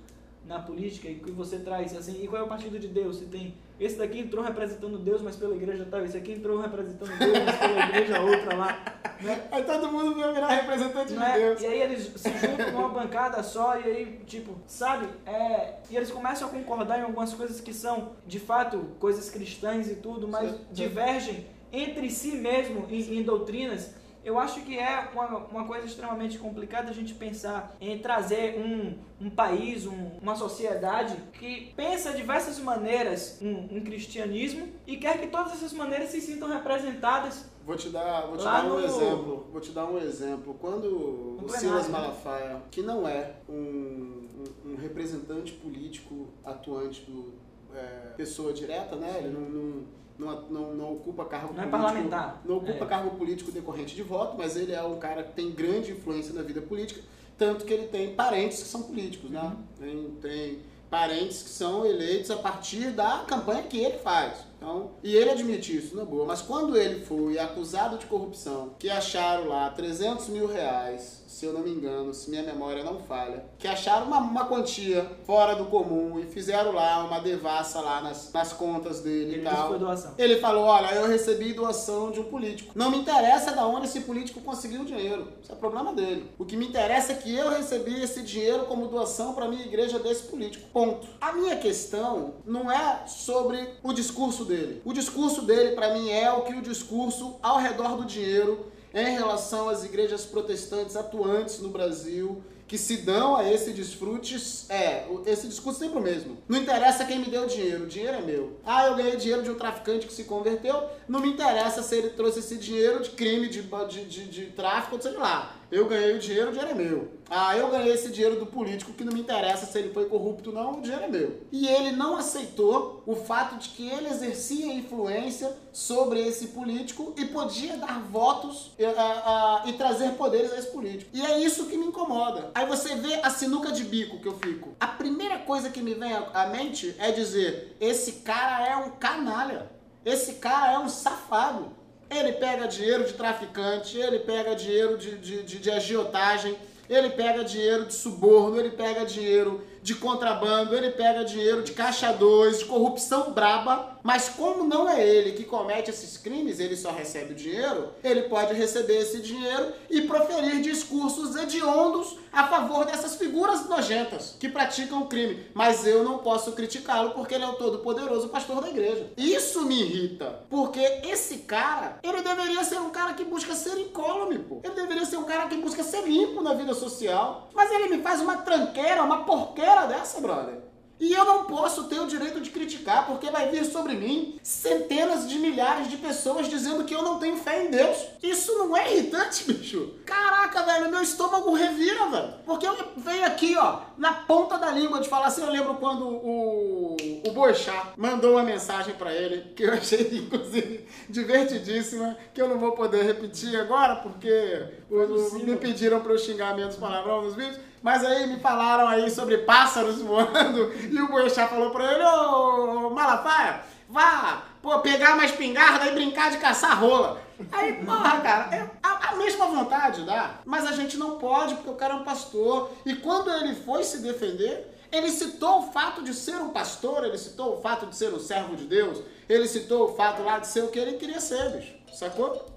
na política e que você traz assim, e qual é o partido de Deus? Você tem esse daqui entrou representando Deus, mas pela igreja tal, esse aqui entrou representando Deus, mas pela igreja outra lá. Né? Aí todo mundo vai virar representante de é? Deus. E aí eles se juntam numa bancada só e aí, tipo, sabe? É, e eles começam a concordar em algumas coisas que são, de fato, coisas cristãs e tudo, mas divergem entre si mesmo em, em doutrinas eu acho que é uma, uma coisa extremamente complicada a gente pensar em trazer um, um país, um, uma sociedade que pensa diversas maneiras um, um cristianismo e quer que todas essas maneiras se sintam representadas Vou te dar, vou te dar um no- exemplo. Vou te dar um exemplo. Quando o Silas né? Malafaia, que não é um, um- um representante político atuante do é, pessoa direta, né? Ele não, não, não, não- não ocupa cargo Não é político. parlamentar. Não ocupa É. cargo político decorrente de voto, mas ele é um cara que tem grande influência na vida política, tanto que ele tem parentes que são políticos, né? Uhum. Tem, tem parentes que são eleitos a partir da campanha que ele faz. Então, e ele admite isso, na boa. Mas quando ele foi acusado de corrupção, que acharam lá 300 mil reais, se eu não me engano, se minha memória não falha, que acharam uma, uma quantia fora do comum e fizeram lá uma devassa lá nas, nas contas dele Ele e tal. foi doação. Ele falou, olha, eu recebi doação de um político. Não me interessa de onde esse político conseguiu o dinheiro. Isso é problema dele. O que me interessa é que eu recebi esse dinheiro como doação para minha igreja desse político. Ponto. A minha questão não é sobre o discurso dele. O discurso dele, para mim, é o que o discurso ao redor do dinheiro em relação às igrejas protestantes atuantes no Brasil que se dão a esse desfrute, é, esse discurso sempre o mesmo. Não interessa quem me deu o dinheiro, o dinheiro é meu. Ah, eu ganhei dinheiro de um traficante que se converteu, não me interessa se ele trouxe esse dinheiro de crime, de, de, de, de tráfico, sei lá. Eu ganhei o dinheiro, o dinheiro é meu. Ah, eu ganhei esse dinheiro do político que não me interessa se ele foi corrupto ou não, o dinheiro é meu. E ele não aceitou o fato de que ele exercia influência sobre esse político e podia dar votos eh, ah, ah, e trazer poderes a esse político. E é isso que me incomoda. Aí você vê a sinuca de bico que eu fico. A primeira coisa que me vem à mente é dizer: esse cara é um canalha. Esse cara é um safado. Ele pega dinheiro de traficante, ele pega dinheiro de, de, de, de agiotagem, ele pega dinheiro de suborno, ele pega dinheiro de contrabando, ele pega dinheiro de caixa 2, de corrupção braba. Mas como não é ele que comete esses crimes, ele só recebe o dinheiro, ele pode receber esse dinheiro e proferir discursos hediondos a favor dessas figuras nojentas que praticam o crime. Mas eu não posso criticá-lo porque ele é o todo-poderoso pastor da igreja. Isso me irrita, porque esse cara, ele deveria ser um cara que busca ser incólume, pô. Ele deveria ser um cara que busca ser limpo na vida social. Mas ele me faz uma tranqueira, uma porqueira dessa, brother. E eu não posso ter o direito de criticar, porque vai vir sobre mim centenas de milhares de pessoas dizendo que eu não tenho fé em Deus. Isso não é irritante, bicho? Caraca, velho, meu estômago revira, velho. Porque eu venho aqui, ó, na ponta da língua de falar assim, eu lembro quando o, o Boechat mandou uma mensagem pra ele, que eu achei, inclusive, divertidíssima, que eu não vou poder repetir agora, porque o- o- me pediram pra eu xingar menos palavrão nos vídeos. Mas aí me falaram aí sobre pássaros voando e o Boechat falou pra ele, ô Malafaia, vá pô, pegar uma espingarda e brincar de caçar rola. Aí, porra, cara, é a, a mesma vontade dá, mas a gente não pode porque o cara é um pastor. E quando ele foi se defender, ele citou o fato de ser um pastor, ele citou o fato de ser um servo de Deus, ele citou o fato lá de ser o que ele queria ser, bicho. Sacou?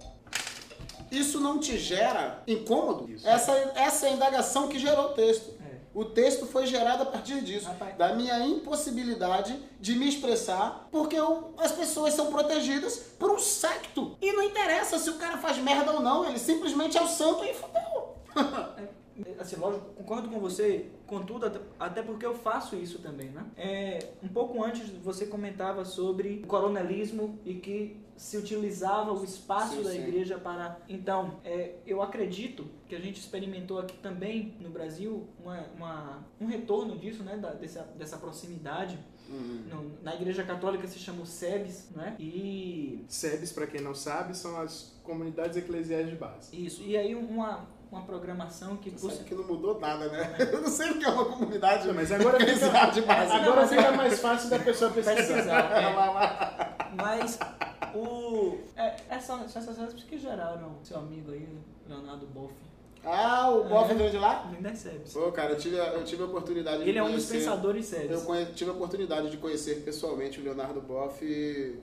Isso não te gera incômodo? Isso. Essa, essa é a indagação que gerou o texto. É. O texto foi gerado a partir disso, Rapaz. da minha impossibilidade de me expressar, porque eu- as pessoas são protegidas por um secto. E não interessa se o cara faz merda ou não, ele simplesmente é o santo e fodeu. Assim, lógico, concordo com você, contudo, até, até porque eu faço isso também, né? É, um pouco antes você comentava sobre o coronelismo e que se utilizava o espaço Sim, da sim. igreja para... Então, é, eu acredito que a gente experimentou aqui também no Brasil uma, uma- um retorno disso, né? Da- dessa, dessa proximidade. No- na igreja católica se chama o SEBS, né? E SEBs, para quem não sabe, são as comunidades eclesiais de base. isso. E aí uma, uma programação que... Você sabe que não mudou nada, né? Eu não sei o que é uma comunidade Não, mas agora fica- base. Agora fica é- mais fácil da pessoa pesquisar. É. Mas o. É, é essas recipes que geraram seu amigo aí, Leonardo Boff. Ah, o Boff É. de lá? Linda Sebes. Pô, cara, eu tive, a- eu tive a oportunidade de Ele é um dos pensadores Eu sérios. conhe- tive a oportunidade de conhecer pessoalmente o Leonardo Boff.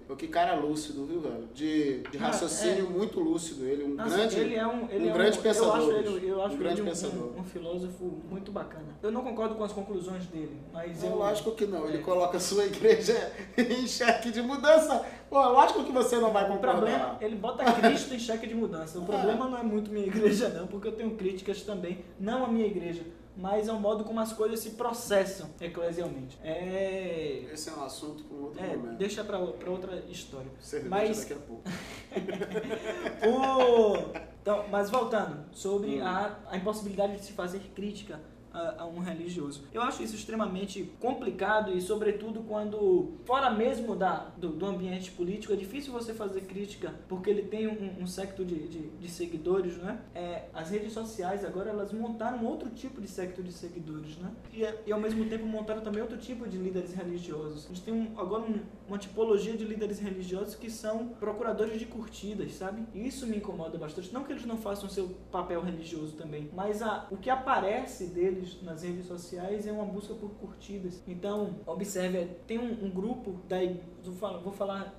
Pô, que cara lúcido, viu, velho? De, de Ah, raciocínio muito lúcido. Ele, um Nossa, grande. ele é um, ele um é grande um, pensador, Eu acho ele, eu acho Um grande ele um, pensador. um, um filósofo muito bacana. Eu não concordo com as conclusões dele, mas eu. lógico que não. Ele É. coloca a sua igreja em xeque de mudança. Pô, lógico que você não vai O concordar. problema, ele bota Cristo em xeque de mudança. O problema não é muito minha igreja, não, porque eu tenho críticas também, não a minha igreja, mas é o modo como as coisas se processam eclesialmente. É... Esse é um assunto com outro É, momento. deixa pra, pra outra história. Cerveja Mas- daqui a pouco. O- Então, mas voltando, sobre Hum. a, a impossibilidade de se fazer crítica a, a um religioso. Eu acho isso extremamente complicado e, sobretudo, quando, fora mesmo da, do, do ambiente político, é difícil você fazer crítica porque ele tem um, um secto de, de, de seguidores, né? É, as redes sociais agora elas montaram outro tipo de secto de seguidores, né? E, e ao mesmo tempo montaram também outro tipo de líderes religiosos. A gente tem um- agora um- uma tipologia de líderes religiosos que são procuradores de curtidas, sabe? E isso me incomoda bastante. Não que eles não façam seu papel religioso também, mas a, o que aparece deles nas redes sociais é uma busca por curtidas. Então, observe, tem um, um grupo da vou falar,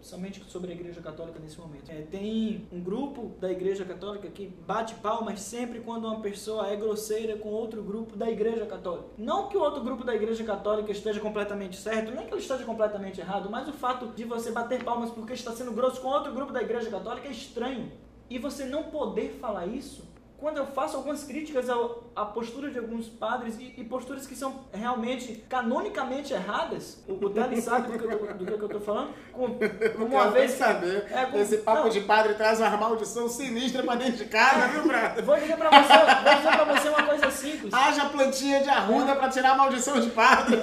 somente sobre a Igreja Católica nesse momento. É, tem um grupo da Igreja Católica que bate palmas sempre quando uma pessoa é grosseira com outro grupo da Igreja Católica. Não que o outro grupo da Igreja Católica esteja completamente certo, nem que ele esteja completamente errado, mas o fato de você bater palmas porque está sendo grosso com outro grupo da Igreja Católica é estranho. E você não poder falar isso quando eu faço algumas críticas ao- à postura de alguns padres e, e posturas que são realmente canonicamente erradas, o, o Dani sabe do que, eu tô, do que eu tô falando, com, como uma vez saber. É, com- Esse papo não. de padre traz uma maldição sinistra pra dentro de casa, viu, brother? Vou dizer pra você, vou dizer pra você uma coisa simples. Haja plantinha de arruda pra tirar a maldição de padre.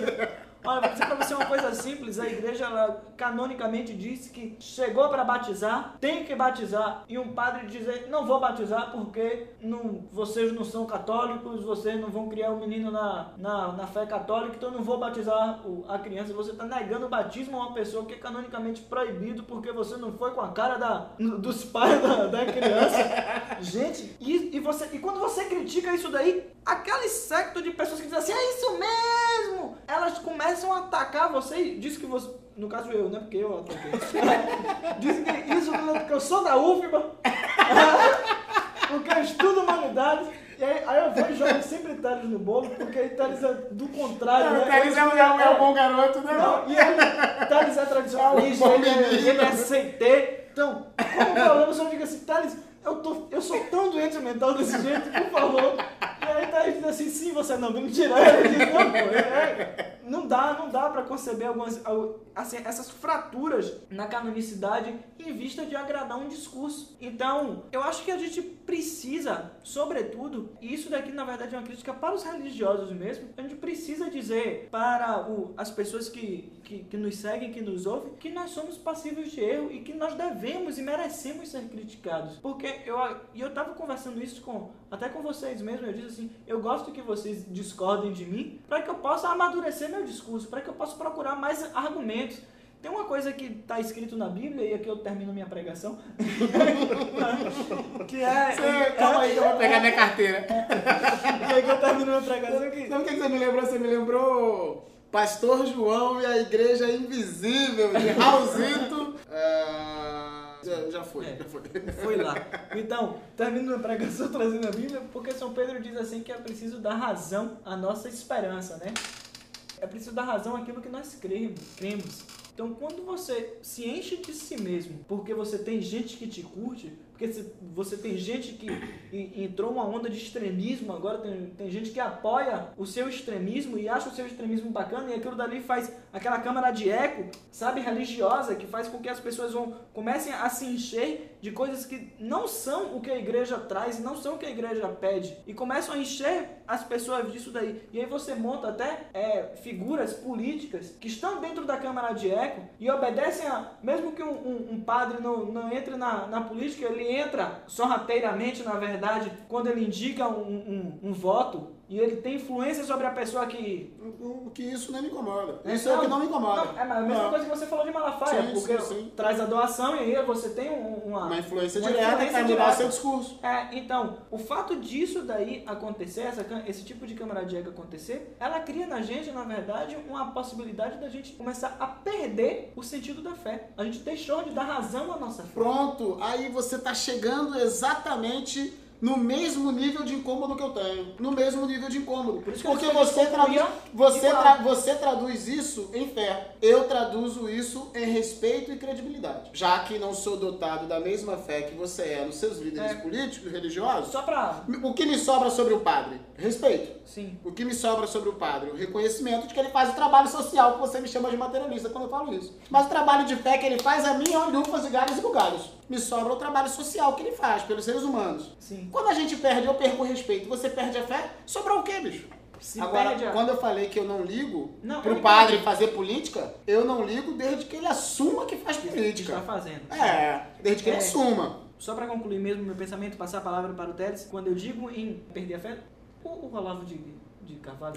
Olha, vou dizer pra você uma coisa simples. A igreja, ela, canonicamente, disse que chegou para batizar, tem que batizar. E um padre dizer, não vou batizar porque não, vocês não são católicos, vocês não vão criar um menino na, na, na fé católica, então não vou batizar o- a criança. Você está negando o batismo a uma pessoa que é canonicamente proibido porque você não foi com a cara da, dos pais da, da criança. Gente, e, e, você, e quando você critica isso daí, aquele secto de pessoas que dizem assim, é isso mesmo! Elas começam a atacar você e diz que você. No caso eu, né? Porque eu ataquei. Diz que isso porque eu sou da UFBA, porque eu estudo humanidades. E aí, aí eu vou e jogo sempre Thales no bolo, porque aí Thales é do contrário, né? o Thales é, um- é um- é bom garoto, né? Não, e ele, Thales é tradicionalista, É um ele, é- ele é CT. Então, como problema, eu digo assim, Thales, eu, tô, eu sou tão doente mental desse jeito, por favor. Aí Thales diz assim, sim, você não, mentira. Aí ele diz, não, pô, é- é- não dá, não dá pra conceber algumas, al- assim, essas fraturas na canonicidade em vista de agradar um discurso. Então, eu acho que a gente precisa, sobretudo, e isso daqui na verdade é uma crítica para os religiosos mesmo, a gente precisa dizer para o- as pessoas que, que, que nos seguem, que nos ouvem, que nós somos passíveis de erro e que nós devemos e merecemos ser criticados. Porque eu, e eu tava conversando isso com, até com vocês mesmo, eu disse assim, eu gosto que vocês discordem de mim para que eu possa amadurecer meu discurso, para que eu possa procurar mais argumentos. Tem uma coisa que está escrito na Bíblia, e aqui eu termino minha pregação, que é... Você- calma aí eu vou pegar minha carteira. E aqui eu termino minha pregação que... Sabe o que que você me lembrou? Você me lembrou Pastor João e a Igreja Invisível de Raulzito. Ah, já, já foi, É. já foi. Foi lá. Então, termino minha pregação trazendo a Bíblia, porque São Pedro diz assim que é preciso dar razão à nossa esperança, né? É preciso dar razão àquilo que nós cremos. cremos. Então, quando você se enche de si mesmo, porque você tem gente que te curte, porque você tem gente que entrou uma onda de extremismo, agora tem, tem gente que apoia o seu extremismo e acha o seu extremismo bacana, e aquilo dali faz aquela câmara de eco, sabe, religiosa, que faz com que as pessoas vão, comecem a se encher de coisas que não são o que a igreja traz, não são o que a igreja pede, e começam a encher as pessoas disso daí. E aí você monta até é, figuras políticas que estão dentro da câmara de eco e obedecem a. Mesmo que um, um- um padre não, não entre na, na política, ele entra sorrateiramente, na verdade, quando ele indica um, um- um voto e ele tem influência sobre a pessoa que. O que isso não me incomoda. Isso é o que não me incomoda. Não, é a mesma Não. coisa que você falou de Malafaia, Sim, porque sim, sim. traz a doação e aí você tem um- uma. Uma influência uma direta influência para mudar seu discurso. É, então, o fato disso daí acontecer, essa, esse tipo de camaradinha acontecer, ela cria na gente, na verdade, uma possibilidade da gente começar a perder o sentido da fé. A gente deixou de dar razão à nossa fé. Pronto, aí você tá chegando exatamente no mesmo nível de incômodo que eu tenho. No mesmo nível de incômodo. Por isso que Porque você, traduz, você, tra- você traduz isso em fé. Eu traduzo isso em respeito e credibilidade. Já que não sou dotado da mesma fé que você é nos seus líderes É. políticos, religiosos, Só pra. o que me sobra sobre o padre? Respeito. Sim. O que me sobra sobre o padre? O reconhecimento de que ele faz o trabalho social que você me chama de materialista quando eu falo isso. Mas o trabalho de fé que ele faz a mim é lufas e galhos e bugalhos. Me sobra o trabalho social que ele faz pelos seres humanos. Sim. Quando a gente perde, eu perco o respeito, você perde a fé, sobrou o quê, bicho? Se Agora, perde quando eu falei que eu não ligo Não, pro padre entendi. fazer política, eu não ligo desde que ele assuma que faz Está política. fazendo. É, desde que ele É. assuma. Só para concluir mesmo meu pensamento, passar a palavra para o Teres, quando eu digo em perder a fé, o, o Olavo de, de Carvalho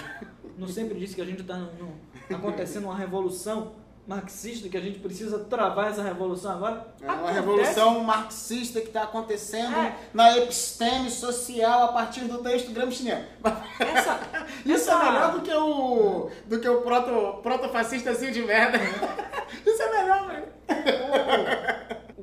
não sempre disse que a gente está acontecendo uma revolução marxista, que a gente precisa travar essa revolução agora? É uma Acontece- revolução marxista que está acontecendo É. na episteme social a partir do texto gramsciano. Essa, Isso essa- é melhor do que o do que o proto, proto-fascistazinho de merda. Isso é melhor, velho.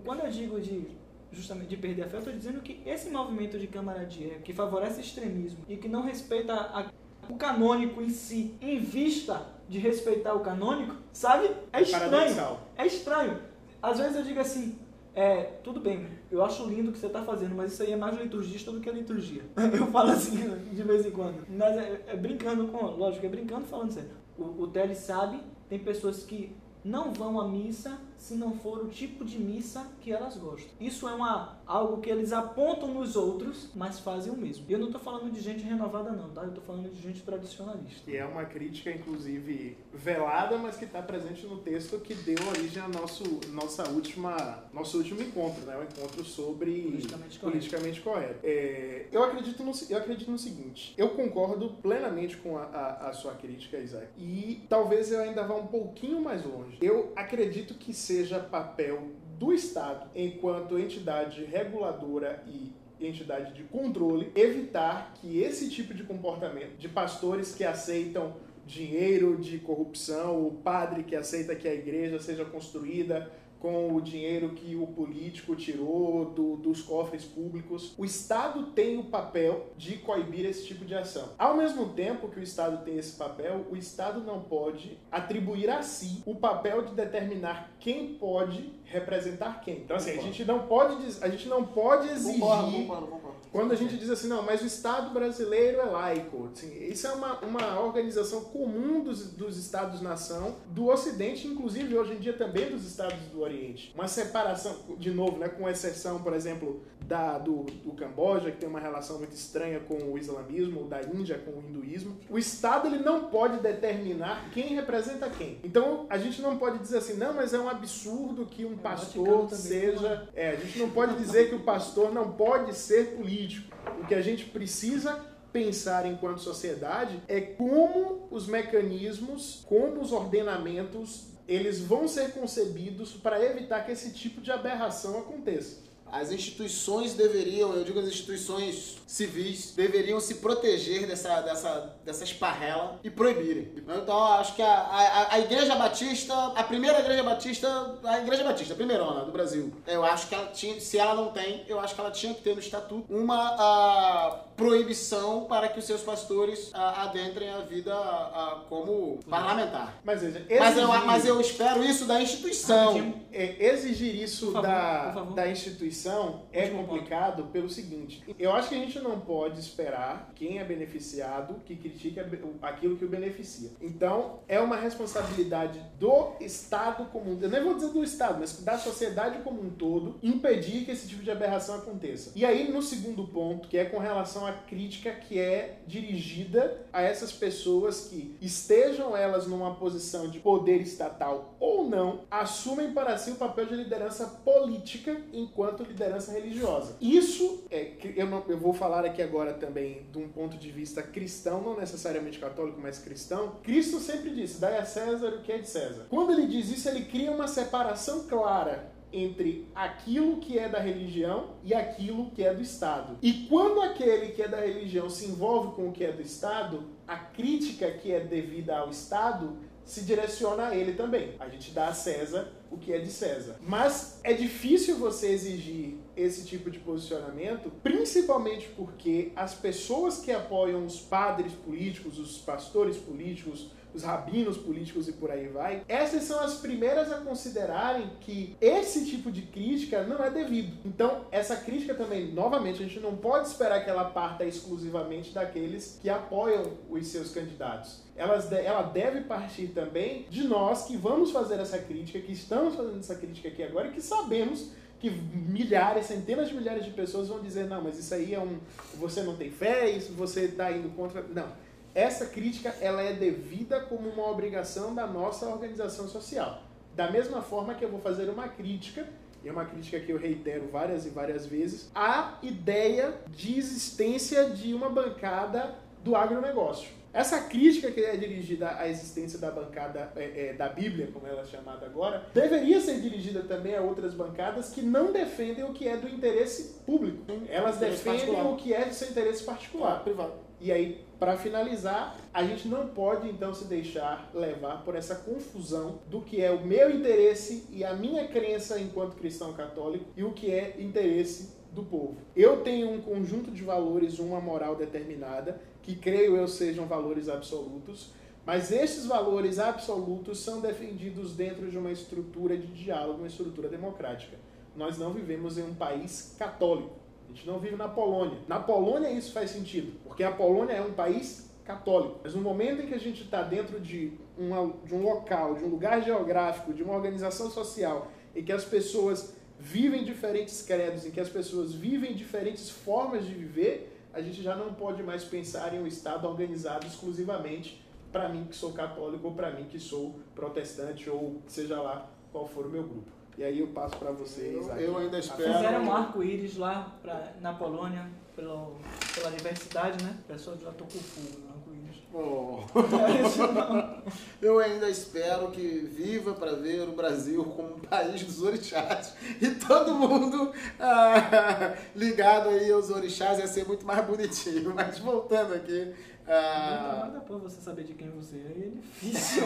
quando eu digo de justamente de perder a fé, eu estou dizendo que esse movimento de camaradinha que favorece extremismo e que não respeita a- o canônico em si, em vista de respeitar o canônico, sabe? É estranho. Paradoxal. É estranho. Às vezes eu digo assim, é, tudo bem, eu acho lindo o que você está fazendo, mas isso aí é mais liturgista do que liturgia. Eu falo assim de vez em quando. Mas é, é brincando com, lógico, é brincando falando sério. O, o sabe, tem pessoas que não vão à missa se não for o tipo de missa que elas gostam. Isso é uma, algo que eles apontam nos outros, mas fazem o mesmo. E eu não estou falando de gente renovada não, tá? Eu estou falando de gente tradicionalista. Que é uma crítica, inclusive, velada, mas que está presente no texto que deu origem ao nosso, nossa última, nosso último encontro, né? O encontro sobre Politicamente correto. politicamente correto. É, eu, acredito no, eu acredito no seguinte, eu concordo plenamente com a, a- a sua crítica, Isaac, e talvez eu ainda vá um pouquinho mais longe. Eu acredito que seja papel do Estado, enquanto entidade reguladora e entidade de controle, evitar que esse tipo de comportamento de pastores que aceitam dinheiro de corrupção, o padre que aceita que a igreja seja construída com o dinheiro que o político tirou do- dos cofres públicos. O Estado tem o papel de coibir esse tipo de ação. Ao mesmo tempo que o Estado tem esse papel, o Estado não pode atribuir a si o papel de determinar quem pode representar quem. Então assim, a gente não pode, a gente não pode exigir Concordo, concordo, concordo. quando a gente diz assim, não, mas o Estado brasileiro é laico. Assim, isso é uma, uma organização comum dos, dos Estados-nação do Ocidente, inclusive hoje em dia também dos Estados do Oriente. Uma separação, de novo, né, com exceção, por exemplo, da, do, do Camboja, que tem uma relação muito estranha com o islamismo, da Índia com o hinduísmo. O Estado ele não pode determinar quem representa quem. Então a gente não pode dizer assim, não, mas é um absurdo que um Vaticano pastor seja. É, a gente não pode dizer que o pastor não pode ser político. O que a gente precisa pensar enquanto sociedade é como os mecanismos, como os ordenamentos, eles vão ser concebidos para evitar que esse tipo de aberração aconteça. As instituições deveriam, eu digo as instituições civis, deveriam se proteger dessa, dessa, dessa esparrela e proibirem. Então, acho que a, a, a Igreja Batista, a primeira Igreja Batista, a Igreja Batista, a primeirona do Brasil, eu acho que ela tinha, se ela não tem, eu acho que ela tinha que ter no estatuto uma a, proibição para que os seus pastores a, adentrem a vida a, a, como parlamentar. Mas, veja, Mas eu, exigir- mas eu espero isso da instituição. Rapidinho. É, exigir isso favor, da, da instituição é Último complicado pelo seguinte: eu acho que a gente não pode esperar quem é beneficiado que critique a aquilo que o beneficia. Então, é uma responsabilidade do Estado como um eu nem vou dizer do Estado, mas da sociedade como um todo, impedir que esse tipo de aberração aconteça. E aí, no segundo ponto, que é com relação à crítica que é dirigida a essas pessoas que estejam elas numa posição de poder estatal ou não, assumem para si o papel de liderança política enquanto liderança religiosa. Isso é eu, não, eu vou falar aqui agora também de um ponto de vista cristão, não necessariamente católico, mas cristão. Cristo sempre disse: dai a César o que é de César. Quando ele diz isso, ele cria uma separação clara entre aquilo que é da religião e aquilo que é do Estado. E quando aquele que é da religião se envolve com o que é do Estado, a crítica que é devida ao Estado se direciona a ele também. A gente dá a César o que é de César. Mas é difícil você exigir esse tipo de posicionamento, principalmente porque as pessoas que apoiam os padres políticos, os pastores políticos, os rabinos políticos e por aí vai, essas são as primeiras a considerarem que esse tipo de crítica não é devido. Então, essa crítica também, novamente, a gente não pode esperar que ela parta exclusivamente daqueles que apoiam os seus candidatos. Ela deve partir também de nós que vamos fazer essa crítica, que estamos fazendo essa crítica aqui agora e que sabemos que milhares, centenas de milhares de pessoas vão dizer, não, mas isso aí é um. Você não tem fé, isso você está indo contra. Não essa crítica ela é devida como uma obrigação da nossa organização social. Da mesma forma que eu vou fazer uma crítica, e é uma crítica que eu reitero várias e várias vezes, à ideia de existência de uma bancada do agronegócio. Essa crítica que é dirigida à existência da bancada é, é, da Bíblia, como ela é chamada agora, deveria ser dirigida também a outras bancadas que não defendem o que é do interesse público. Elas defendem o que é do seu interesse particular. privado. E aí, para finalizar, a gente não pode então se deixar levar por essa confusão do que é o meu interesse e a minha crença enquanto cristão católico e o que é interesse do povo. Eu tenho um conjunto de valores, uma moral determinada, que creio eu sejam valores absolutos, mas esses valores absolutos são defendidos dentro de uma estrutura de diálogo, uma estrutura democrática. Nós não vivemos em um país católico. A gente não vive na Polônia. Na Polônia isso faz sentido, porque a Polônia é um país católico. Mas no momento em que a gente está dentro de, uma, de um local, de um lugar geográfico, de uma organização social, em que as pessoas vivem diferentes credos, em que as pessoas vivem diferentes formas de viver, a gente já não pode mais pensar em um Estado organizado exclusivamente para mim que sou católico ou para mim que sou protestante ou seja lá qual for o meu grupo. E aí eu passo para vocês. Eu, eu ainda espero. Fizeram um arco-íris lá pra, na Polônia pelo, pela diversidade, né? O pessoal já tocou fogo no arco-íris. Oh. eu ainda espero que viva para ver o Brasil como um país dos orixás e todo mundo ah, ligado aí aos orixás ia ser muito mais bonitinho. Mas voltando aqui. Ah, não dá pra você saber de quem você é, é difícil.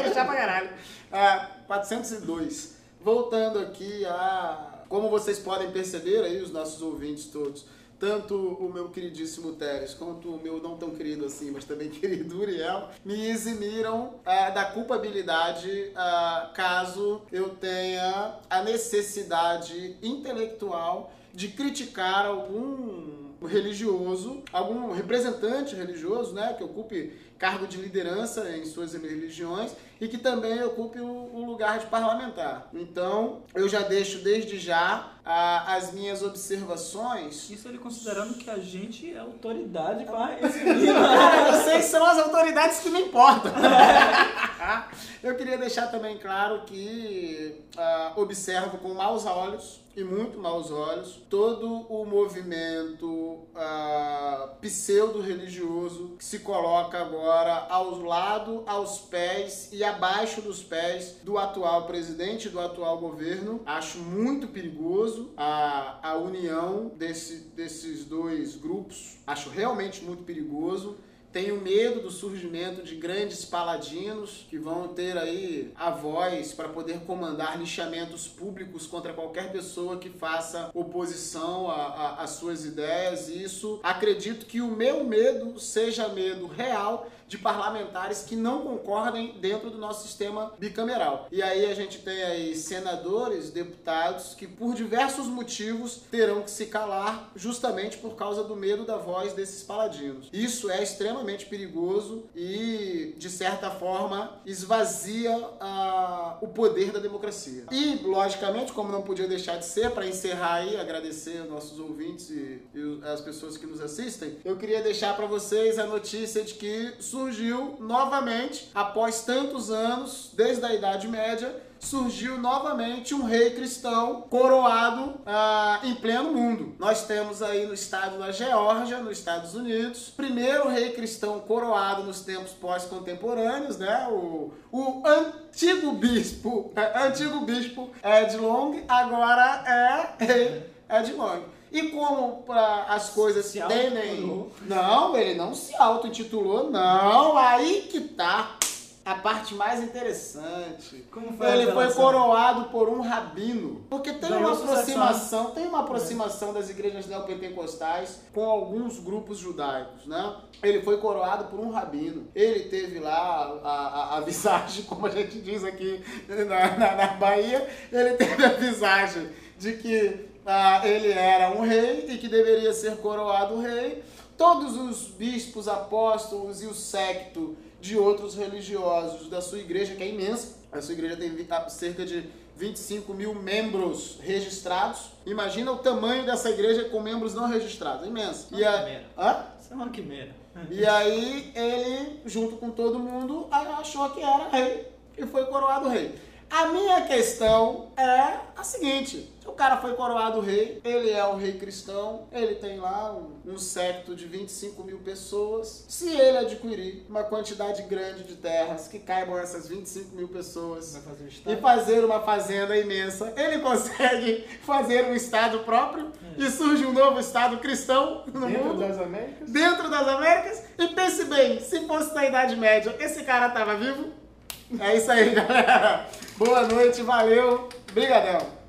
Orixá pra caralho. Ah, 402. Voltando aqui a. Como vocês podem perceber aí, os nossos ouvintes todos, tanto o meu queridíssimo Teres quanto o meu não tão querido assim, mas também querido Uriel, me eximiram ah, da culpabilidade ah, caso eu tenha a necessidade intelectual de criticar algum religioso, algum representante religioso, né, que ocupe cargo de liderança em suas religiões e que também ocupe o, o lugar de parlamentar. Então, eu já deixo desde já a, as minhas observações. Isso ele considerando que a gente é autoridade para Cara, vocês são as autoridades que me importam. eu queria deixar também claro que uh, observo com maus olhos e muito maus olhos todo o movimento uh, pseudo-religioso que se coloca agora ao lado, aos pés e abaixo dos pés do atual presidente, do atual governo. Acho muito perigoso a, a união desse, desses dois grupos. Acho realmente muito perigoso. Tenho medo do surgimento de grandes paladinos que vão ter aí a voz para poder comandar lixamentos públicos contra qualquer pessoa que faça oposição às suas ideias. Isso acredito que o meu medo seja medo real de parlamentares que não concordem dentro do nosso sistema bicameral. E aí a gente tem aí senadores, deputados que por diversos motivos terão que se calar justamente por causa do medo da voz desses paladinos. Isso é extremamente perigoso e de certa forma esvazia uh, o poder da democracia. E logicamente, como não podia deixar de ser, para encerrar aí, agradecer aos nossos ouvintes e, e as pessoas que nos assistem, eu queria deixar para vocês a notícia de que surgiu novamente, após tantos anos, desde a Idade Média, surgiu novamente um rei cristão coroado ah, em pleno mundo. Nós temos aí no estado da Geórgia, nos Estados Unidos, primeiro rei cristão coroado nos tempos pós-contemporâneos, né? O, o antigo bispo, antigo bispo Ed Long, agora é rei Ed Long. E como pra as coisas se tendem. Não, ele não se auto-intitulou, não. Aí que tá. a parte mais interessante. Como foi Ele foi coroado por um rabino. Porque tem Ganhou uma aproximação, tem uma aproximação das igrejas neopentecostais com alguns grupos judaicos, né? Ele foi coroado por um rabino. Ele teve lá a, a, a visagem, como a gente diz aqui na, na, na Bahia, ele teve a visagem de que ah, ele era um rei e que deveria ser coroado rei. Todos os bispos, apóstolos e o secto de outros religiosos da sua igreja, que é imensa, a sua igreja tem ah, cerca de 25 mil membros registrados. Imagina o tamanho dessa igreja com membros não registrados, é imensa. E a... Primeiro. Hã? Isso é uma quimera. E aí ele, junto com todo mundo, achou que era rei e foi coroado rei. A minha questão é a seguinte: o cara foi coroado rei, ele é um rei cristão, ele tem lá um, um secto de 25 mil pessoas. Se ele adquirir uma quantidade grande de terras que caibam essas 25 mil pessoas fazer o e fazer uma fazenda imensa, ele consegue fazer um estado próprio e surge um novo estado cristão no Dentro mundo das Américas? dentro das Américas. E pense bem, se fosse na Idade Média, esse cara tava vivo? É isso aí, galera. Boa noite, valeu. Brigadão.